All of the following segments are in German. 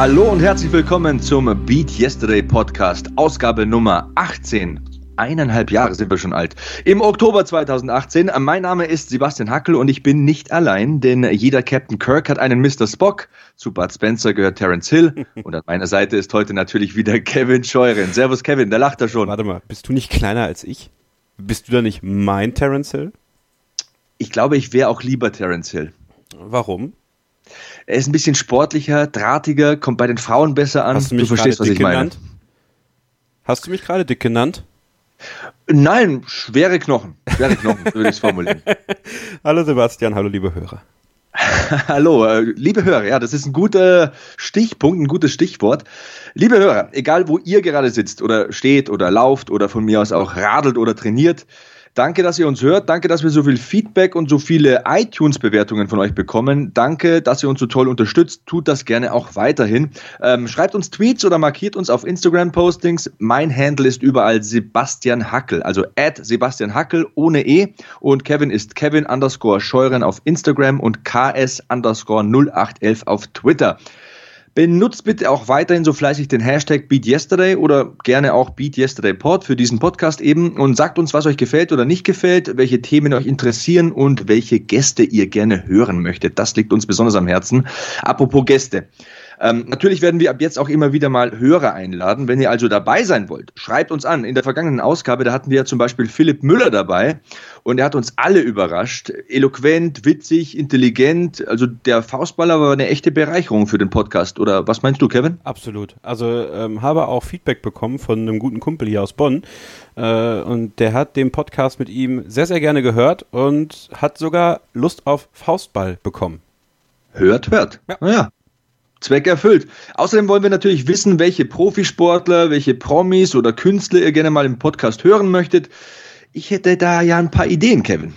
Hallo und herzlich willkommen zum Beat Yesterday Podcast, Ausgabe Nummer 18. Eineinhalb Jahre sind wir schon alt. Im Oktober 2018. Mein Name ist Sebastian Hackel und ich bin nicht allein, denn jeder Captain Kirk hat einen Mr. Spock. Zu Bud Spencer gehört Terence Hill und an meiner Seite ist heute natürlich wieder Kevin Scheuren. Servus Kevin, da lacht er schon. Warte mal, bist du nicht kleiner als ich? Bist du da nicht mein Terence Hill? Ich glaube, ich wäre auch lieber Terence Hill. Warum? Er ist ein bisschen sportlicher, drahtiger, kommt bei den Frauen besser an. Hast du mich du verstehst, was ich meine. Genannt? Hast du mich gerade dick genannt? Nein, schwere Knochen. Schwere Knochen, würde ich es formulieren. hallo Sebastian, hallo liebe Hörer. Hallo, äh, liebe Hörer, ja, das ist ein guter Stichpunkt, ein gutes Stichwort. Liebe Hörer, egal wo ihr gerade sitzt oder steht oder lauft oder von mir aus auch radelt oder trainiert, Danke, dass ihr uns hört. Danke, dass wir so viel Feedback und so viele iTunes-Bewertungen von euch bekommen. Danke, dass ihr uns so toll unterstützt. Tut das gerne auch weiterhin. Ähm, schreibt uns Tweets oder markiert uns auf Instagram-Postings. Mein Handle ist überall Sebastian Hackel, also at Sebastian Hackel ohne E. Und Kevin ist Kevin underscore Scheuren auf Instagram und KS underscore 0811 auf Twitter. Benutzt bitte auch weiterhin so fleißig den Hashtag BeatYesterday oder gerne auch BeatYesterdayPod für diesen Podcast eben und sagt uns, was euch gefällt oder nicht gefällt, welche Themen euch interessieren und welche Gäste ihr gerne hören möchtet. Das liegt uns besonders am Herzen. Apropos Gäste. Ähm, natürlich werden wir ab jetzt auch immer wieder mal Hörer einladen. Wenn ihr also dabei sein wollt, schreibt uns an. In der vergangenen Ausgabe, da hatten wir ja zum Beispiel Philipp Müller dabei und er hat uns alle überrascht. Eloquent, witzig, intelligent. Also der Faustballer war eine echte Bereicherung für den Podcast. Oder was meinst du, Kevin? Absolut. Also ähm, habe auch Feedback bekommen von einem guten Kumpel hier aus Bonn. Äh, und der hat den Podcast mit ihm sehr, sehr gerne gehört und hat sogar Lust auf Faustball bekommen. Hört, hört. Ja. Naja, Zweck erfüllt. Außerdem wollen wir natürlich wissen, welche Profisportler, welche Promis oder Künstler ihr gerne mal im Podcast hören möchtet. Ich hätte da ja ein paar Ideen, Kevin.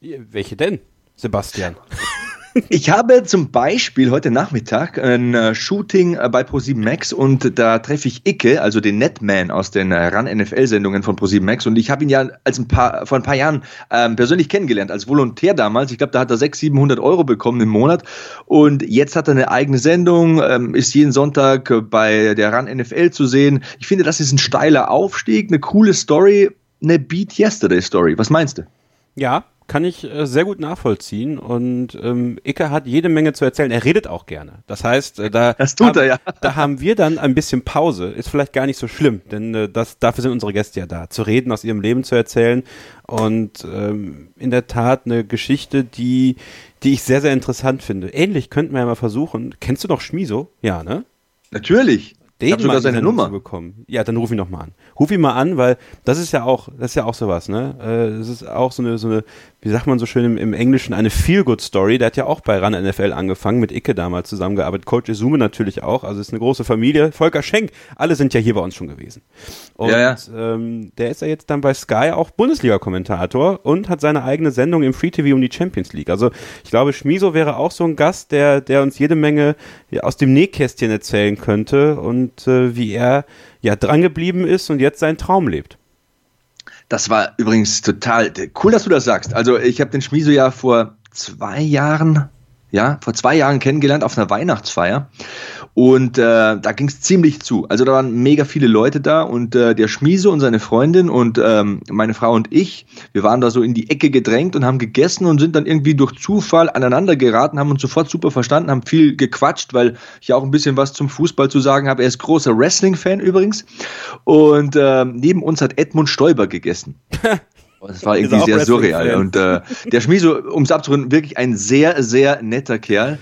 Welche denn, Sebastian? Ich habe zum Beispiel heute Nachmittag ein äh, Shooting äh, bei Pro7 Max und da treffe ich Icke, also den Netman aus den äh, Run NFL Sendungen von Pro7 Max und ich habe ihn ja als ein paar vor ein paar Jahren ähm, persönlich kennengelernt als Volontär damals. Ich glaube, da hat er 600, 700 Euro bekommen im Monat und jetzt hat er eine eigene Sendung, ähm, ist jeden Sonntag bei der Run NFL zu sehen. Ich finde, das ist ein steiler Aufstieg, eine coole Story, eine Beat Yesterday Story. Was meinst du? Ja, kann ich äh, sehr gut nachvollziehen und ähm, Icke hat jede Menge zu erzählen. Er redet auch gerne. Das heißt, äh, da, das tut er, ja. da haben wir dann ein bisschen Pause. Ist vielleicht gar nicht so schlimm, denn äh, das, dafür sind unsere Gäste ja da, zu reden, aus ihrem Leben zu erzählen und ähm, in der Tat eine Geschichte, die, die ich sehr, sehr interessant finde. Ähnlich könnten wir ja mal versuchen. Kennst du noch Schmiso? Ja, ne? Natürlich. Den ich habe sogar seine Nummer bekommen. Ja, dann ruf ihn noch mal an. Ruf ihn mal an, weil das ist ja auch, das ist ja auch sowas, ne? Äh, das ist auch so eine, so eine, wie sagt man so schön im, im Englischen, eine Feel-Good-Story. Der hat ja auch bei RAN NFL angefangen, mit Icke damals zusammengearbeitet. Coach Izume natürlich auch, also ist eine große Familie. Volker Schenk, alle sind ja hier bei uns schon gewesen. Und ja, ja. Ähm, der ist ja jetzt dann bei Sky auch Bundesliga-Kommentator und hat seine eigene Sendung im Free TV um die Champions League. Also ich glaube, Schmiso wäre auch so ein Gast, der, der uns jede Menge aus dem Nähkästchen erzählen könnte und äh, wie er ja drangeblieben ist und jetzt seinen Traum lebt. Das war übrigens total cool, dass du das sagst. Also ich habe den Schmiso ja vor zwei Jahren, ja, vor zwei Jahren kennengelernt auf einer Weihnachtsfeier. Und äh, da ging es ziemlich zu. Also da waren mega viele Leute da und äh, der Schmiese und seine Freundin und ähm, meine Frau und ich, wir waren da so in die Ecke gedrängt und haben gegessen und sind dann irgendwie durch Zufall aneinander geraten, haben uns sofort super verstanden, haben viel gequatscht, weil ich auch ein bisschen was zum Fußball zu sagen habe. Er ist großer Wrestling-Fan übrigens. Und äh, neben uns hat Edmund Stoiber gegessen. Das war irgendwie sehr surreal. Und äh, der Schmiso, um es abzurunden, wirklich ein sehr, sehr netter Kerl.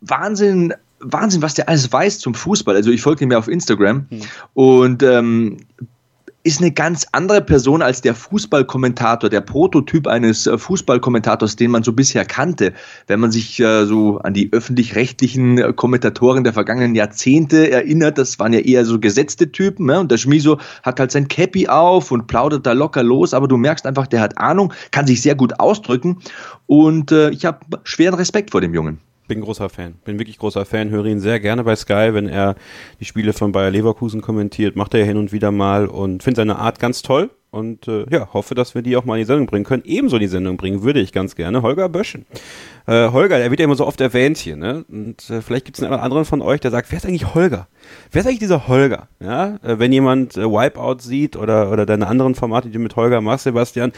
Wahnsinn Wahnsinn, was der alles weiß zum Fußball. Also ich folge ihm ja auf Instagram hm. und ähm, ist eine ganz andere Person als der Fußballkommentator, der Prototyp eines äh, Fußballkommentators, den man so bisher kannte. Wenn man sich äh, so an die öffentlich-rechtlichen äh, Kommentatoren der vergangenen Jahrzehnte erinnert, das waren ja eher so gesetzte Typen. Ne? Und der Schmiso hat halt sein Cappy auf und plaudert da locker los, aber du merkst einfach, der hat Ahnung, kann sich sehr gut ausdrücken und äh, ich habe schweren Respekt vor dem Jungen bin großer Fan. Bin wirklich großer Fan. Höre ihn sehr gerne bei Sky, wenn er die Spiele von Bayer Leverkusen kommentiert. Macht er hin und wieder mal und finde seine Art ganz toll. und äh, ja, hoffe, dass wir die auch mal in die Sendung bringen können. Ebenso in die Sendung bringen würde ich ganz gerne Holger Böschen. Äh, Holger, der wird ja immer so oft erwähnt hier, ne? Und äh, vielleicht gibt es einen anderen von euch, der sagt, wer ist eigentlich Holger? Wer ist eigentlich dieser Holger? Ja, äh, wenn jemand äh, Wipeout sieht oder, oder deine anderen Formate, die du mit Holger machst, Sebastian,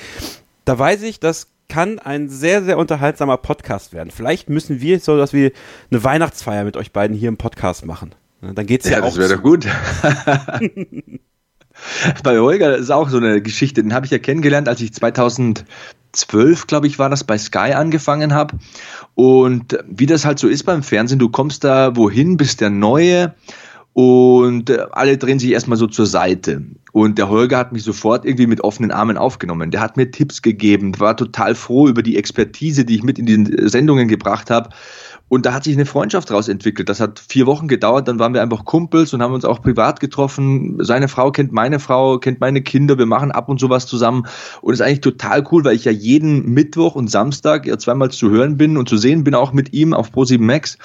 da weiß ich, das kann ein sehr, sehr unterhaltsamer Podcast werden. Vielleicht müssen wir so, dass wir eine Weihnachtsfeier mit euch beiden hier im Podcast machen. Dann geht's ja, ja auch. Das wäre doch gut. bei Holger ist auch so eine Geschichte. Den habe ich ja kennengelernt, als ich 2012, glaube ich, war das, bei Sky angefangen habe. Und wie das halt so ist beim Fernsehen, du kommst da wohin, bist der Neue und äh, alle drehen sich erstmal so zur Seite. Und der Holger hat mich sofort irgendwie mit offenen Armen aufgenommen. Der hat mir Tipps gegeben, war total froh über die Expertise, die ich mit in die Sendungen gebracht habe. Und da hat sich eine Freundschaft daraus entwickelt. Das hat vier Wochen gedauert, dann waren wir einfach Kumpels und haben uns auch privat getroffen. Seine Frau kennt meine Frau, kennt meine Kinder, wir machen ab und zu was zusammen. Und ist eigentlich total cool, weil ich ja jeden Mittwoch und Samstag ja zweimal zu hören bin und zu sehen bin, auch mit ihm auf Pro7 Max.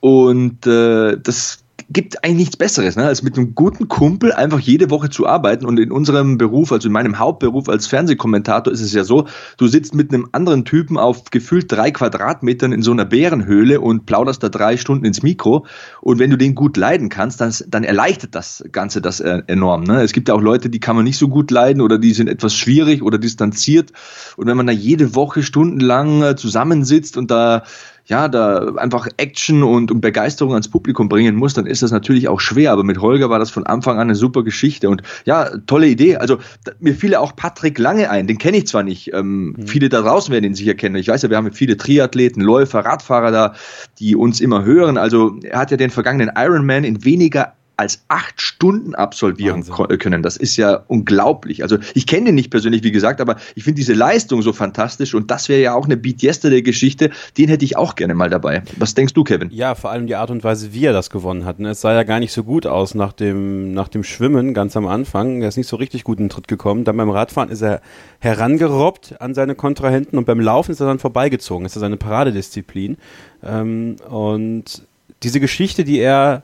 Und äh, das gibt eigentlich nichts Besseres, ne, als mit einem guten Kumpel einfach jede Woche zu arbeiten. Und in unserem Beruf, also in meinem Hauptberuf als Fernsehkommentator, ist es ja so, du sitzt mit einem anderen Typen auf gefühlt drei Quadratmetern in so einer Bärenhöhle und plauderst da drei Stunden ins Mikro. Und wenn du den gut leiden kannst, dann, dann erleichtert das Ganze das äh, enorm. Ne? Es gibt ja auch Leute, die kann man nicht so gut leiden oder die sind etwas schwierig oder distanziert. Und wenn man da jede Woche stundenlang äh, zusammensitzt und da ja, da einfach Action und, und Begeisterung ans Publikum bringen muss, dann ist das natürlich auch schwer. Aber mit Holger war das von Anfang an eine super Geschichte und ja, tolle Idee. Also mir fiel ja auch Patrick Lange ein, den kenne ich zwar nicht. Ähm, mhm. Viele da draußen werden ihn sicher kennen. Ich weiß ja, wir haben viele Triathleten, Läufer, Radfahrer da, die uns immer hören. Also er hat ja den vergangenen Ironman in weniger als acht Stunden absolvieren Wahnsinn. können. Das ist ja unglaublich. Also ich kenne ihn nicht persönlich, wie gesagt, aber ich finde diese Leistung so fantastisch und das wäre ja auch eine Beat Yesterday Geschichte. Den hätte ich auch gerne mal dabei. Was denkst du, Kevin? Ja, vor allem die Art und Weise, wie er das gewonnen hat. Ne? Es sah ja gar nicht so gut aus nach dem, nach dem Schwimmen ganz am Anfang. Er ist nicht so richtig gut in den Tritt gekommen. Dann beim Radfahren ist er herangerobbt an seine Kontrahenten und beim Laufen ist er dann vorbeigezogen. Das ist seine Paradedisziplin. Ähm, und diese Geschichte, die er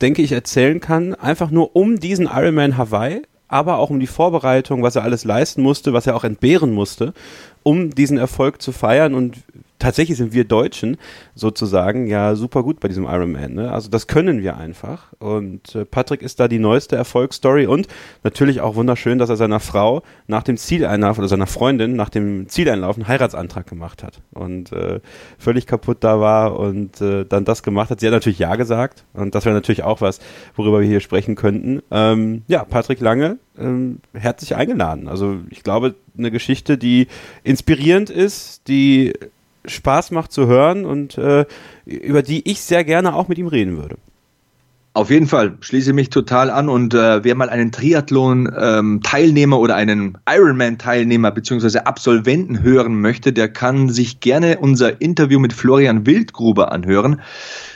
denke ich, erzählen kann, einfach nur um diesen Ironman Hawaii, aber auch um die Vorbereitung, was er alles leisten musste, was er auch entbehren musste, um diesen Erfolg zu feiern. Und tatsächlich sind wir Deutschen sozusagen ja super gut bei diesem Ironman. Ne? Also das können wir einfach. Und äh, Patrick ist da die neueste Erfolgsstory und natürlich auch wunderschön, dass er seiner Frau nach dem Zieleinlauf oder seiner Freundin nach dem Zieleinlauf einen Heiratsantrag gemacht hat und äh, völlig kaputt da war und äh, dann das gemacht hat. Sie hat natürlich Ja gesagt und das wäre natürlich auch was, worüber wir hier sprechen könnten. Ähm, ja, Patrick Lange, ähm, herzlich eingeladen. Also ich glaube, eine Geschichte, die inspirierend ist, die Spaß macht zu hören und äh, über die ich sehr gerne auch mit ihm reden würde. Auf jeden Fall schließe mich total an und äh, wer mal einen Triathlon-Teilnehmer ähm, oder einen Ironman-Teilnehmer bzw. Absolventen hören möchte, der kann sich gerne unser Interview mit Florian Wildgruber anhören.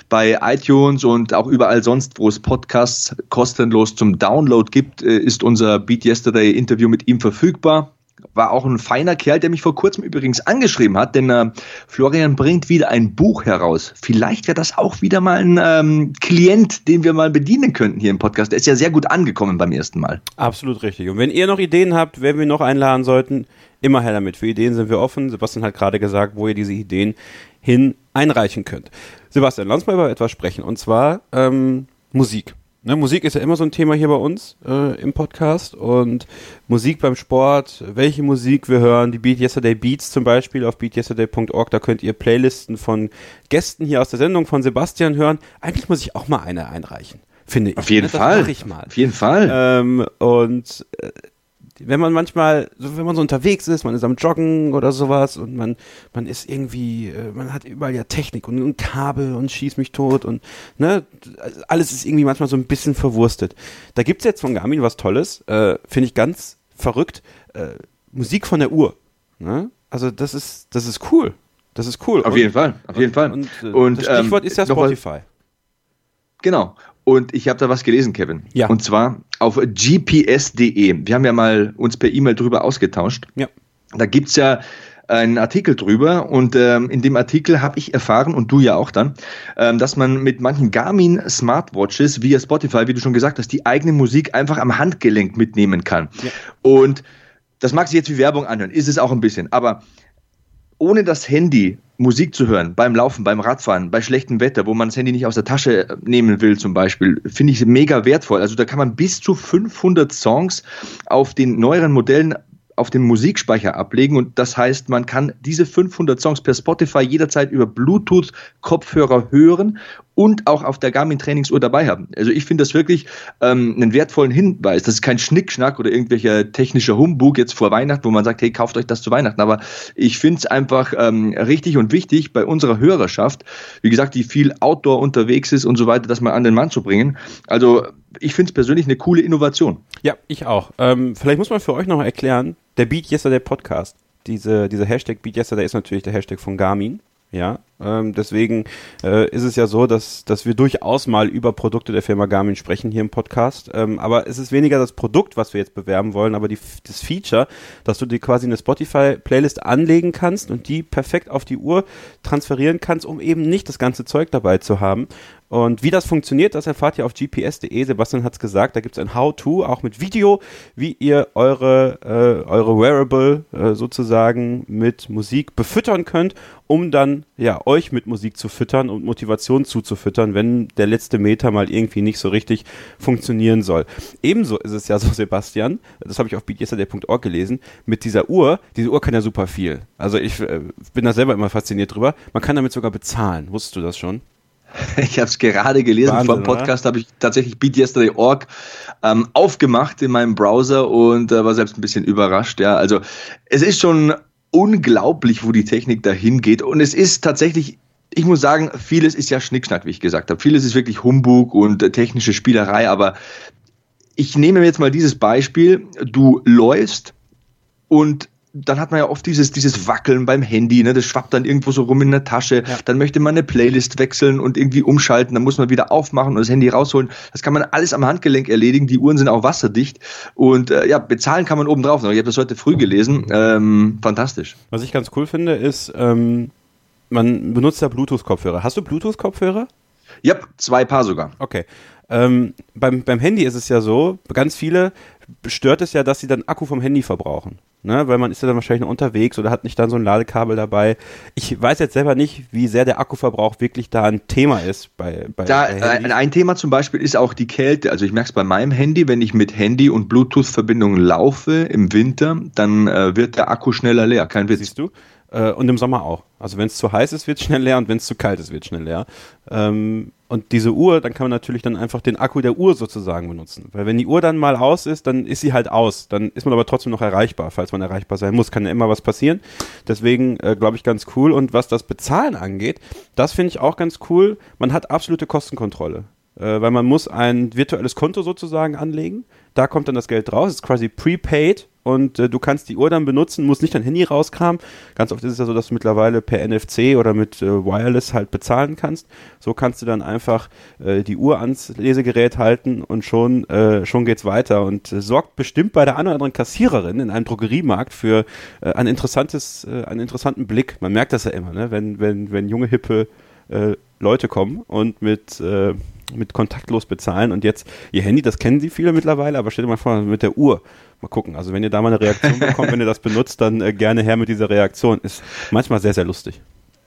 Bei iTunes und auch überall sonst, wo es Podcasts kostenlos zum Download gibt, äh, ist unser Beat Yesterday Interview mit ihm verfügbar war auch ein feiner Kerl, der mich vor kurzem übrigens angeschrieben hat, denn äh, Florian bringt wieder ein Buch heraus. Vielleicht wäre das auch wieder mal ein ähm, Klient, den wir mal bedienen könnten hier im Podcast. Der ist ja sehr gut angekommen beim ersten Mal. Absolut richtig. Und wenn ihr noch Ideen habt, wer wir noch einladen sollten, immer her damit. Für Ideen sind wir offen. Sebastian hat gerade gesagt, wo ihr diese Ideen hin einreichen könnt. Sebastian, lass uns mal über etwas sprechen. Und zwar ähm, Musik. Ne, Musik ist ja immer so ein Thema hier bei uns äh, im Podcast und Musik beim Sport, welche Musik wir hören, die Beat Yesterday Beats zum Beispiel auf beatyesterday.org, da könnt ihr Playlisten von Gästen hier aus der Sendung von Sebastian hören. Eigentlich muss ich auch mal eine einreichen, finde ich. Auf jeden ne? Fall. Das ich mal. Auf jeden Fall. Ähm, und äh, wenn man manchmal, so, wenn man so unterwegs ist, man ist am Joggen oder sowas und man, man ist irgendwie, äh, man hat überall ja Technik und, und Kabel und schießt mich tot und ne, alles ist irgendwie manchmal so ein bisschen verwurstet. Da gibt es jetzt von Garmin was Tolles, äh, finde ich ganz verrückt, äh, Musik von der Uhr. Ne? Also das ist, das ist cool. Das ist cool. Auf und, jeden Fall, auf jeden Fall. Und, und, und das Stichwort ähm, ist ja Spotify. Genau. Und ich habe da was gelesen, Kevin. Ja. Und zwar auf gps.de. Wir haben ja mal uns per E-Mail drüber ausgetauscht. Ja. Da gibt's ja einen Artikel drüber und ähm, in dem Artikel habe ich erfahren und du ja auch dann, ähm, dass man mit manchen Garmin Smartwatches via Spotify, wie du schon gesagt hast, die eigene Musik einfach am Handgelenk mitnehmen kann. Ja. Und das mag sich jetzt wie Werbung anhören, ist es auch ein bisschen, aber ohne das Handy Musik zu hören, beim Laufen, beim Radfahren, bei schlechtem Wetter, wo man das Handy nicht aus der Tasche äh, nehmen will zum Beispiel, finde ich mega wertvoll. Also da kann man bis zu 500 Songs auf den neueren Modellen auf dem Musikspeicher ablegen und das heißt, man kann diese 500 Songs per Spotify jederzeit über Bluetooth Kopfhörer hören und auch auf der Garmin Trainingsuhr dabei haben. Also ich finde das wirklich ähm, einen wertvollen Hinweis. Das ist kein Schnickschnack oder irgendwelcher technischer Humbug jetzt vor Weihnachten, wo man sagt, hey, kauft euch das zu Weihnachten. Aber ich finde es einfach ähm, richtig und wichtig bei unserer Hörerschaft, wie gesagt, die viel Outdoor unterwegs ist und so weiter, das mal an den Mann zu bringen. Also ich finde es persönlich eine coole Innovation. Ja, ich auch. Ähm, vielleicht muss man für euch noch erklären, der Beat Yesterday Podcast, diese, dieser Hashtag Beat Yesterday ist natürlich der Hashtag von Garmin. Ja, ähm, deswegen äh, ist es ja so, dass, dass wir durchaus mal über Produkte der Firma Garmin sprechen hier im Podcast. Ähm, aber es ist weniger das Produkt, was wir jetzt bewerben wollen, aber die, das Feature, dass du dir quasi eine Spotify-Playlist anlegen kannst und die perfekt auf die Uhr transferieren kannst, um eben nicht das ganze Zeug dabei zu haben. Und wie das funktioniert, das erfahrt ihr auf gps.de. Sebastian hat es gesagt, da gibt es ein How-To, auch mit Video, wie ihr eure, äh, eure Wearable äh, sozusagen mit Musik befüttern könnt, um dann ja euch mit Musik zu füttern und Motivation zuzufüttern, wenn der letzte Meter mal irgendwie nicht so richtig funktionieren soll. Ebenso ist es ja so, Sebastian, das habe ich auf beatyesterday.org gelesen, mit dieser Uhr, diese Uhr kann ja super viel. Also ich äh, bin da selber immer fasziniert drüber. Man kann damit sogar bezahlen. Wusstest du das schon? Ich habe es gerade gelesen. Wahnsinn, Vor dem Podcast habe ich tatsächlich BeatYesterday.org ähm, aufgemacht in meinem Browser und äh, war selbst ein bisschen überrascht. Ja, also es ist schon unglaublich, wo die Technik dahin geht und es ist tatsächlich ich muss sagen, vieles ist ja Schnickschnack, wie ich gesagt habe. Vieles ist wirklich Humbug und äh, technische Spielerei, aber ich nehme jetzt mal dieses Beispiel. Du läufst und dann hat man ja oft dieses, dieses Wackeln beim Handy, ne? das schwappt dann irgendwo so rum in der Tasche. Ja. Dann möchte man eine Playlist wechseln und irgendwie umschalten, dann muss man wieder aufmachen und das Handy rausholen. Das kann man alles am Handgelenk erledigen. Die Uhren sind auch wasserdicht und äh, ja, bezahlen kann man oben drauf. Ich habe das heute früh gelesen. Ähm, fantastisch. Was ich ganz cool finde, ist, ähm, man benutzt ja Bluetooth-Kopfhörer. Hast du Bluetooth-Kopfhörer? Ja, zwei Paar sogar. Okay. Ähm, beim, beim Handy ist es ja so, ganz viele stört es ja, dass sie dann Akku vom Handy verbrauchen. Ne? Weil man ist ja dann wahrscheinlich noch unterwegs oder hat nicht dann so ein Ladekabel dabei. Ich weiß jetzt selber nicht, wie sehr der Akkuverbrauch wirklich da ein Thema ist bei, bei da, äh, Ein Thema zum Beispiel ist auch die Kälte. Also ich merke es bei meinem Handy, wenn ich mit Handy und Bluetooth-Verbindung laufe im Winter, dann äh, wird der Akku schneller leer. Kein Witz. Siehst du? Äh, und im Sommer auch. Also wenn es zu heiß ist, wird es schnell leer und wenn es zu kalt ist, wird es schnell leer. Ähm, und diese Uhr, dann kann man natürlich dann einfach den Akku der Uhr sozusagen benutzen. Weil wenn die Uhr dann mal aus ist, dann ist sie halt aus. Dann ist man aber trotzdem noch erreichbar, falls man erreichbar sein muss. Kann ja immer was passieren. Deswegen äh, glaube ich ganz cool. Und was das Bezahlen angeht, das finde ich auch ganz cool. Man hat absolute Kostenkontrolle. Äh, weil man muss ein virtuelles Konto sozusagen anlegen. Da kommt dann das Geld raus. Ist quasi prepaid und äh, du kannst die Uhr dann benutzen, musst nicht dein Handy rauskramen. Ganz oft ist es ja so, dass du mittlerweile per NFC oder mit äh, Wireless halt bezahlen kannst. So kannst du dann einfach äh, die Uhr ans Lesegerät halten und schon, äh, schon geht's weiter und äh, sorgt bestimmt bei der einen oder anderen Kassiererin in einem Drogeriemarkt für ein interessantes, einen interessanten Blick. Man merkt das ja immer, ne? wenn, wenn, wenn junge, hippe Leute kommen und mit mit kontaktlos bezahlen und jetzt ihr Handy, das kennen sie viele mittlerweile, aber stell dir mal vor, mit der Uhr. Mal gucken. Also wenn ihr da mal eine Reaktion bekommt, wenn ihr das benutzt, dann äh, gerne her mit dieser Reaktion. Ist manchmal sehr, sehr lustig.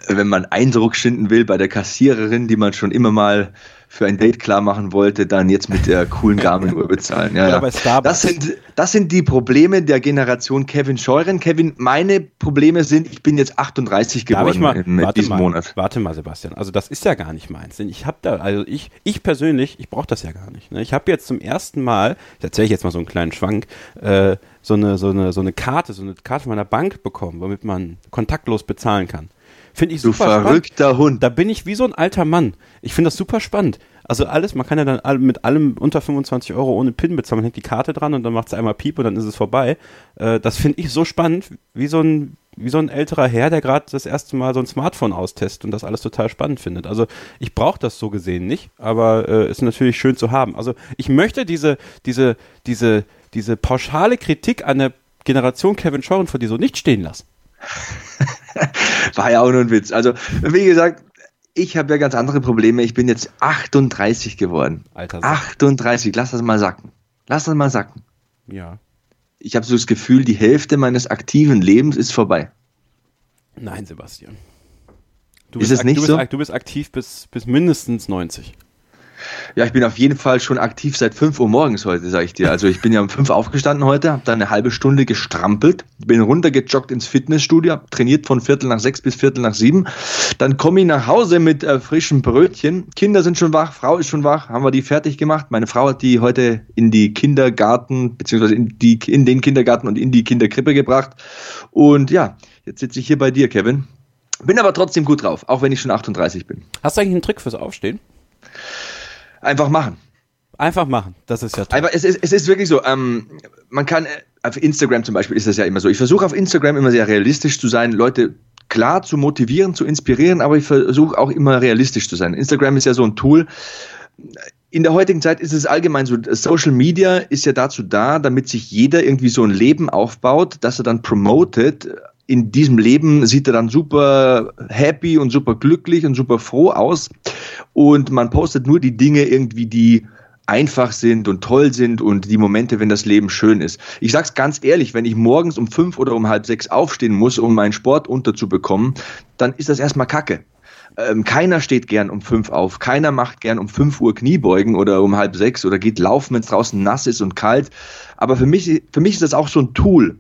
Wenn man Eindruck schinden will bei der Kassiererin, die man schon immer mal für ein Date klar machen wollte, dann jetzt mit der coolen Garmin-Uhr bezahlen. Ja, ja. Das, sind, das sind die Probleme der Generation Kevin Scheuren. Kevin, meine Probleme sind, ich bin jetzt 38 geworden mal, in, in diesem mal, Monat. Warte mal, Sebastian. Also das ist ja gar nicht meins. Denn ich habe da, also ich, ich persönlich, ich brauche das ja gar nicht. Ne? Ich habe jetzt zum ersten Mal, ich erzähle jetzt mal so einen kleinen Schwank, äh, so eine, so, eine, so eine Karte, so eine Karte von meiner Bank bekommen, womit man kontaktlos bezahlen kann. Finde ich super du verrückter spannend. Hund. Da bin ich wie so ein alter Mann. Ich finde das super spannend. Also alles, man kann ja dann mit allem unter 25 Euro ohne PIN bezahlen. Man hängt die Karte dran und dann macht es einmal Piep und dann ist es vorbei. Äh, das finde ich so spannend, wie so ein wie so ein älterer Herr, der gerade das erste Mal so ein Smartphone austestet und das alles total spannend findet. Also ich brauche das so gesehen nicht, aber äh, ist natürlich schön zu haben. Also ich möchte diese, diese, diese, diese pauschale Kritik an der Generation Kevin Scheuren vor dir so nicht stehen lassen. War ja auch nur ein Witz. Also, wie gesagt, ich habe ja ganz andere Probleme. Ich bin jetzt 38 geworden. Alter. 38, lass das mal sacken. Lass das mal sacken. Ja. Ich habe so das Gefühl, die Hälfte meines aktiven Lebens ist vorbei. Nein, Sebastian. Du ist es nicht du so? du bist aktiv bis, bis mindestens 90. Ja, ich bin auf jeden Fall schon aktiv seit 5 Uhr morgens heute, sage ich dir. Also ich bin ja um 5 aufgestanden heute, habe dann eine halbe Stunde gestrampelt, bin runtergejoggt ins Fitnessstudio, trainiert von Viertel nach sechs bis Viertel nach sieben. Dann komme ich nach Hause mit äh, frischen Brötchen. Kinder sind schon wach, Frau ist schon wach, haben wir die fertig gemacht. Meine Frau hat die heute in die Kindergarten, beziehungsweise in, die, in den Kindergarten und in die Kinderkrippe gebracht. Und ja, jetzt sitze ich hier bei dir, Kevin. Bin aber trotzdem gut drauf, auch wenn ich schon 38 bin. Hast du eigentlich einen Trick fürs Aufstehen? Einfach machen. Einfach machen, das ist ja toll. Einfach, es, ist, es ist wirklich so, ähm, man kann, äh, auf Instagram zum Beispiel ist das ja immer so. Ich versuche auf Instagram immer sehr realistisch zu sein, Leute klar zu motivieren, zu inspirieren, aber ich versuche auch immer realistisch zu sein. Instagram ist ja so ein Tool. In der heutigen Zeit ist es allgemein so, Social Media ist ja dazu da, damit sich jeder irgendwie so ein Leben aufbaut, dass er dann promotet, in diesem Leben sieht er dann super happy und super glücklich und super froh aus. Und man postet nur die Dinge irgendwie, die einfach sind und toll sind und die Momente, wenn das Leben schön ist. Ich sag's ganz ehrlich, wenn ich morgens um fünf oder um halb sechs aufstehen muss, um meinen Sport unterzubekommen, dann ist das erstmal Kacke. Ähm, keiner steht gern um fünf auf, keiner macht gern um fünf Uhr Kniebeugen oder um halb sechs oder geht laufen, wenn es draußen nass ist und kalt. Aber für mich, für mich ist das auch so ein Tool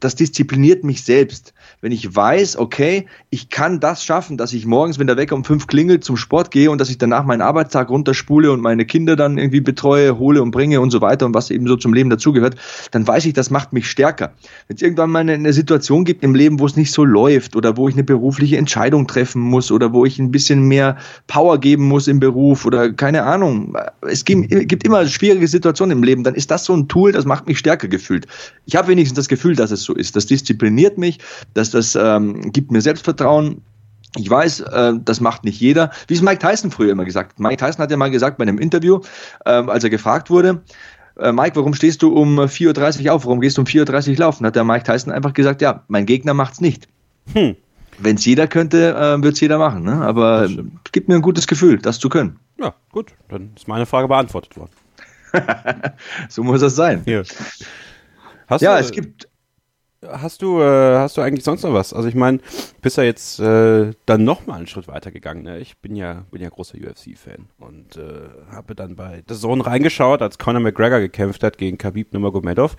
das diszipliniert mich selbst. Wenn ich weiß, okay, ich kann das schaffen, dass ich morgens, wenn der Wecker um fünf klingelt, zum Sport gehe und dass ich danach meinen Arbeitstag runterspule und meine Kinder dann irgendwie betreue, hole und bringe und so weiter und was eben so zum Leben dazugehört, dann weiß ich, das macht mich stärker. Wenn es irgendwann mal eine, eine Situation gibt im Leben, wo es nicht so läuft oder wo ich eine berufliche Entscheidung treffen muss oder wo ich ein bisschen mehr Power geben muss im Beruf oder keine Ahnung, es gibt, gibt immer schwierige Situationen im Leben, dann ist das so ein Tool, das macht mich stärker gefühlt. Ich habe wenigstens das Gefühl, dass es so ist. Das diszipliniert mich, dass das ähm, gibt mir Selbstvertrauen. Ich weiß, äh, das macht nicht jeder. Wie es Mike Tyson früher immer gesagt. Mike Tyson hat ja mal gesagt bei einem Interview, äh, als er gefragt wurde, äh, Mike, warum stehst du um 4.30 Uhr auf? Warum gehst du um 4.30 Uhr laufen? Hat der Mike Tyson einfach gesagt, ja, mein Gegner macht's nicht. Hm. Wenn es jeder könnte, äh, wird es jeder machen. Ne? Aber gibt mir ein gutes Gefühl, das zu können. Ja, gut. Dann ist meine Frage beantwortet worden. so muss das sein. Hier. Hast ja, du, es gibt Hast du, äh, hast du eigentlich sonst noch was? Also ich meine, bist ja jetzt äh, dann noch mal einen Schritt weiter gegangen. Ne? Ich bin ja, bin ja großer UFC-Fan und äh, habe dann bei The Zone reingeschaut, als Conor McGregor gekämpft hat gegen Khabib Nurmagomedov.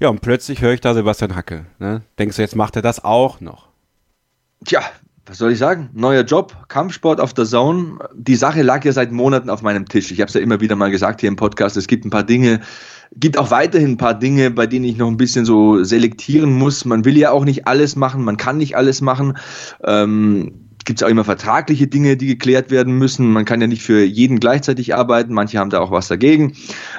Ja, und plötzlich höre ich da Sebastian Hacke. Ne? Denkst du, jetzt macht er das auch noch? Tja, was soll ich sagen? Neuer Job, Kampfsport auf der Zone. Die Sache lag ja seit Monaten auf meinem Tisch. Ich habe es ja immer wieder mal gesagt hier im Podcast. Es gibt ein paar Dinge, gibt auch weiterhin ein paar Dinge, bei denen ich noch ein bisschen so selektieren muss. Man will ja auch nicht alles machen, man kann nicht alles machen. Ähm, gibt es auch immer vertragliche Dinge, die geklärt werden müssen. Man kann ja nicht für jeden gleichzeitig arbeiten. Manche haben da auch was dagegen.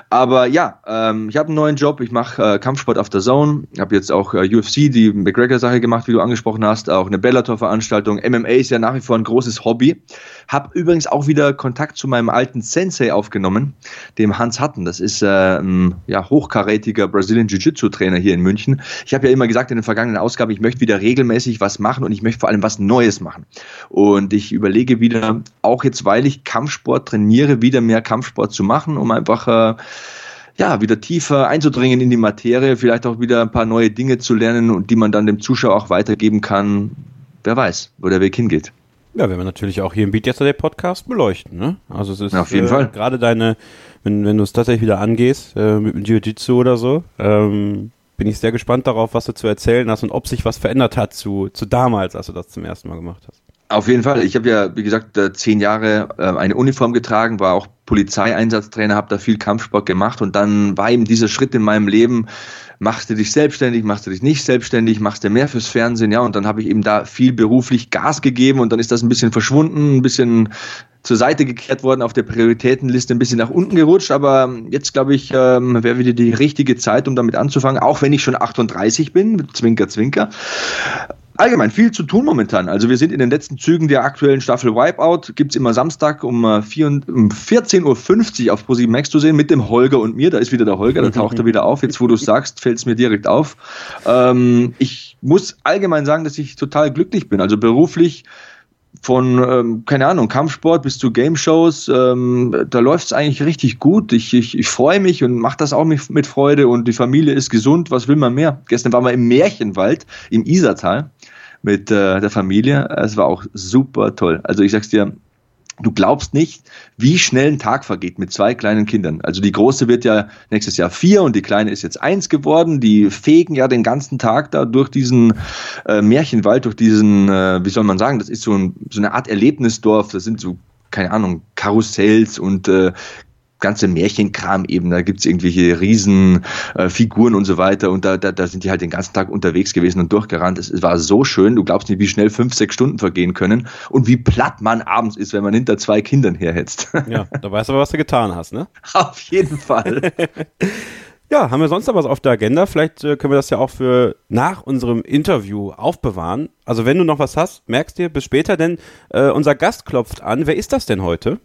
Aber ja, ähm, ich habe einen neuen Job. Ich mache äh, Kampfsport auf der Zone. Ich habe jetzt auch äh, UFC, die McGregor-Sache gemacht, wie du angesprochen hast. Auch eine Bellator-Veranstaltung. MMA ist ja nach wie vor ein großes Hobby. Hab übrigens auch wieder Kontakt zu meinem alten Sensei aufgenommen, dem Hans Hatten. Das ist äh, ein ja, hochkarätiger Brazilian Jiu-Jitsu-Trainer hier in München. Ich habe ja immer gesagt in den vergangenen Ausgaben, ich möchte wieder regelmäßig was machen und ich möchte vor allem was Neues machen. Und ich überlege wieder, auch jetzt, weil ich Kampfsport trainiere, wieder mehr Kampfsport zu machen, um einfach äh, ja, wieder tiefer einzudringen in die Materie, vielleicht auch wieder ein paar neue Dinge zu lernen und die man dann dem Zuschauer auch weitergeben kann. Wer weiß, wo der Weg hingeht. Ja, werden wir natürlich auch hier im Beat Yesterday Podcast beleuchten, ne? Also es ist ja, auf jeden äh, Fall gerade deine, wenn, wenn du es tatsächlich wieder angehst, äh, mit dem Jiu-Jitsu oder so, ähm, bin ich sehr gespannt darauf, was du zu erzählen hast und ob sich was verändert hat zu, zu damals, als du das zum ersten Mal gemacht hast. Auf jeden Fall. Ich habe ja, wie gesagt, zehn Jahre äh, eine Uniform getragen, war auch Polizeieinsatztrainer, habe da viel Kampfsport gemacht und dann war eben dieser Schritt in meinem Leben, machst du dich selbstständig, machst du dich nicht selbstständig, machst du mehr fürs Fernsehen, ja, und dann habe ich eben da viel beruflich Gas gegeben und dann ist das ein bisschen verschwunden, ein bisschen zur Seite gekehrt worden, auf der Prioritätenliste ein bisschen nach unten gerutscht, aber jetzt glaube ich, ähm, wäre wieder die richtige Zeit, um damit anzufangen, auch wenn ich schon 38 bin, Zwinker, Zwinker. Allgemein viel zu tun momentan. Also wir sind in den letzten Zügen der aktuellen Staffel Wipeout. Gibt es immer Samstag um, 4, äh, um 14.50 Uhr auf ProSieben Max zu sehen mit dem Holger und mir. Da ist wieder der Holger, da taucht er wieder auf. Jetzt, wo du sagst, fällt es mir direkt auf. Ähm, ich muss allgemein sagen, dass ich total glücklich bin. Also beruflich von, ähm, keine Ahnung, Kampfsport bis zu Game-Shows, ähm, da läuft es eigentlich richtig gut. Ich, ich, ich freue mich und mache das auch mit, mit Freude und die Familie ist gesund. Was will man mehr? Gestern waren wir im Märchenwald im Isartal mit äh, der Familie. Es war auch super toll. Also ich sag's dir, Du glaubst nicht, wie schnell ein Tag vergeht mit zwei kleinen Kindern. Also die große wird ja nächstes Jahr vier und die kleine ist jetzt eins geworden. Die fegen ja den ganzen Tag da durch diesen äh, Märchenwald, durch diesen, äh, wie soll man sagen, das ist so, ein, so eine Art Erlebnisdorf. Das sind so keine Ahnung, Karussells und äh, ganze Märchenkram eben. Da gibt's irgendwelche Riesenfiguren äh, und so weiter. Und da, da, da sind die halt den ganzen Tag unterwegs gewesen und durchgerannt. Es, es war so schön. Du glaubst nicht, wie schnell fünf, sechs Stunden vergehen können und wie platt man abends ist, wenn man hinter zwei Kindern herhetzt. Ja, da weißt du aber, was du getan hast, ne? Auf jeden Fall. Ja, haben wir sonst noch was auf der Agenda? Vielleicht äh, können wir das ja auch für nach unserem Interview aufbewahren. Also wenn du noch was hast, merkst dir bis später, denn äh, unser Gast klopft an. Wer ist das denn heute?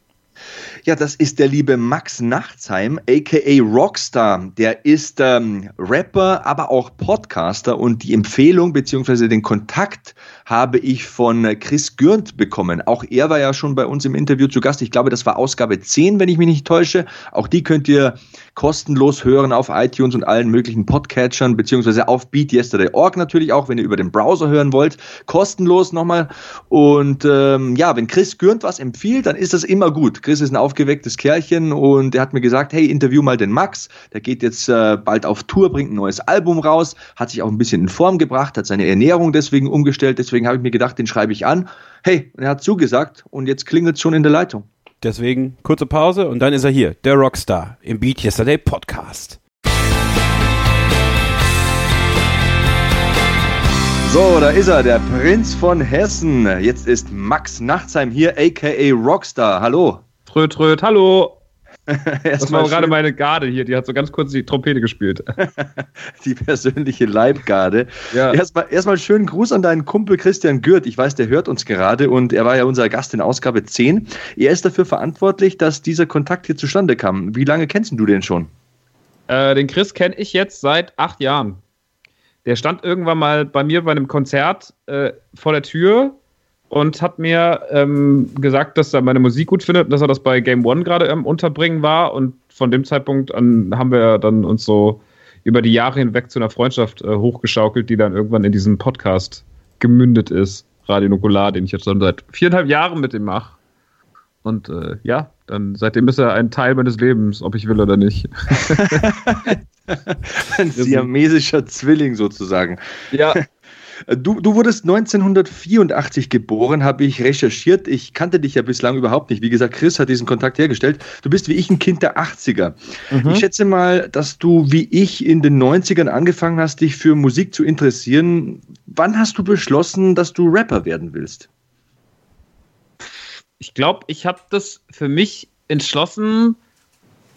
Ja, das ist der liebe Max Nachtsheim, aka Rockstar. Der ist ähm, Rapper, aber auch Podcaster und die Empfehlung beziehungsweise den Kontakt habe ich von Chris Gürnt bekommen. Auch er war ja schon bei uns im Interview zu Gast. Ich glaube, das war Ausgabe 10, wenn ich mich nicht täusche. Auch die könnt ihr kostenlos hören auf iTunes und allen möglichen Podcatchern, beziehungsweise auf BeatYesterday.org natürlich auch, wenn ihr über den Browser hören wollt. Kostenlos nochmal. Und ähm, ja, wenn Chris Gürnt was empfiehlt, dann ist das immer gut. Chris ist ein aufgewecktes Kerlchen und er hat mir gesagt, hey, interview mal den Max. Der geht jetzt äh, bald auf Tour, bringt ein neues Album raus, hat sich auch ein bisschen in Form gebracht, hat seine Ernährung deswegen umgestellt. Deswegen habe ich mir gedacht, den schreibe ich an. Hey, er hat zugesagt und jetzt klingelt es schon in der Leitung. Deswegen kurze Pause und dann ist er hier, der Rockstar im Beat Yesterday Podcast. So, da ist er, der Prinz von Hessen. Jetzt ist Max Nachtsheim hier, aka Rockstar. Hallo. Tröd, tröd, hallo. das war gerade meine Garde hier, die hat so ganz kurz die Trompete gespielt. die persönliche Leibgarde. Ja. Erstmal, erstmal schönen Gruß an deinen Kumpel Christian Gürt. Ich weiß, der hört uns gerade und er war ja unser Gast in Ausgabe 10. Er ist dafür verantwortlich, dass dieser Kontakt hier zustande kam. Wie lange kennst du den schon? Äh, den Chris kenne ich jetzt seit acht Jahren. Der stand irgendwann mal bei mir bei einem Konzert äh, vor der Tür und hat mir ähm, gesagt, dass er meine Musik gut findet, dass er das bei Game One gerade ähm, unterbringen war. Und von dem Zeitpunkt an haben wir dann uns so über die Jahre hinweg zu einer Freundschaft äh, hochgeschaukelt, die dann irgendwann in diesem Podcast gemündet ist. Radio Nukular, den ich jetzt schon seit viereinhalb Jahren mit ihm mache. Und äh, ja, dann seitdem ist er ein Teil meines Lebens, ob ich will oder nicht. ein siamesischer Zwilling sozusagen. Ja, Du, du wurdest 1984 geboren, habe ich recherchiert. Ich kannte dich ja bislang überhaupt nicht. Wie gesagt, Chris hat diesen Kontakt hergestellt. Du bist wie ich ein Kind der 80er. Mhm. Ich schätze mal, dass du wie ich in den 90ern angefangen hast, dich für Musik zu interessieren. Wann hast du beschlossen, dass du Rapper werden willst? Ich glaube, ich habe das für mich entschlossen,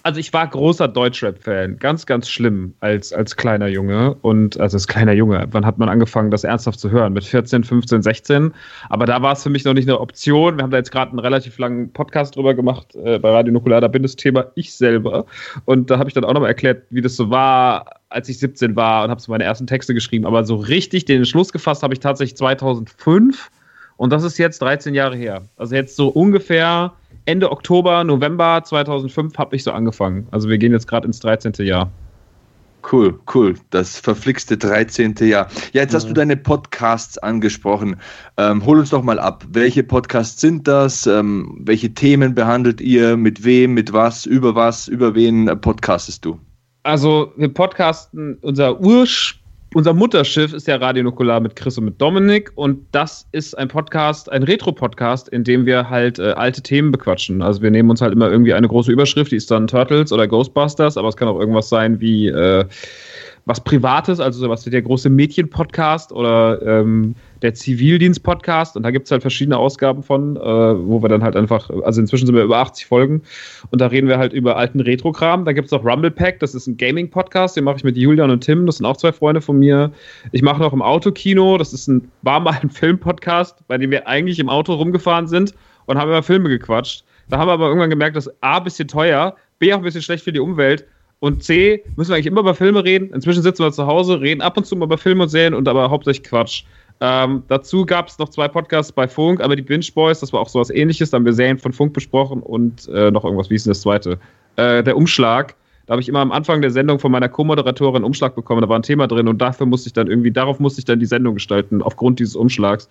also ich war großer Deutschrap-Fan, ganz, ganz schlimm als, als kleiner Junge. Und also als kleiner Junge, wann hat man angefangen, das ernsthaft zu hören? Mit 14, 15, 16. Aber da war es für mich noch nicht eine Option. Wir haben da jetzt gerade einen relativ langen Podcast drüber gemacht äh, bei Radio Nukular. Da bin das Thema ich selber. Und da habe ich dann auch nochmal erklärt, wie das so war, als ich 17 war und habe so meine ersten Texte geschrieben. Aber so richtig den Entschluss gefasst habe ich tatsächlich 2005. Und das ist jetzt 13 Jahre her. Also jetzt so ungefähr Ende Oktober, November 2005 habe ich so angefangen. Also wir gehen jetzt gerade ins 13. Jahr. Cool, cool. Das verflixte 13. Jahr. Ja, jetzt hast du deine Podcasts angesprochen. Ähm, hol uns doch mal ab. Welche Podcasts sind das? Ähm, welche Themen behandelt ihr? Mit wem? Mit was? Über was? Über wen podcastest du? Also, wir podcasten unser Ursprung unser Mutterschiff ist ja Radio Nukular mit Chris und mit Dominik und das ist ein Podcast, ein Retro-Podcast, in dem wir halt äh, alte Themen bequatschen. Also wir nehmen uns halt immer irgendwie eine große Überschrift, die ist dann Turtles oder Ghostbusters, aber es kann auch irgendwas sein wie äh, was Privates, also sowas wie der große Mädchen-Podcast oder ähm, der Zivildienst-Podcast. Und da gibt es halt verschiedene Ausgaben von, äh, wo wir dann halt einfach, also inzwischen sind wir über 80 Folgen und da reden wir halt über alten Retro-Kram. Da gibt es auch Rumble Pack, das ist ein Gaming-Podcast, den mache ich mit Julian und Tim, das sind auch zwei Freunde von mir. Ich mache noch im Autokino, das ist ein, war mal ein Film-Podcast, bei dem wir eigentlich im Auto rumgefahren sind und haben über Filme gequatscht. Da haben wir aber irgendwann gemerkt, dass A, ein bisschen teuer, B, auch ein bisschen schlecht für die Umwelt und C, müssen wir eigentlich immer über Filme reden. Inzwischen sitzen wir zu Hause, reden ab und zu mal über Filme und Serien und aber hauptsächlich Quatsch. Ähm, dazu gab es noch zwei Podcasts bei Funk, aber die Binge Boys, das war auch sowas ähnliches. Da haben wir Serien von Funk besprochen und äh, noch irgendwas, wie ist denn das zweite? Äh, der Umschlag. Da habe ich immer am Anfang der Sendung von meiner Co-Moderatorin Umschlag bekommen. Da war ein Thema drin und dafür musste ich dann irgendwie, darauf musste ich dann die Sendung gestalten, aufgrund dieses Umschlags.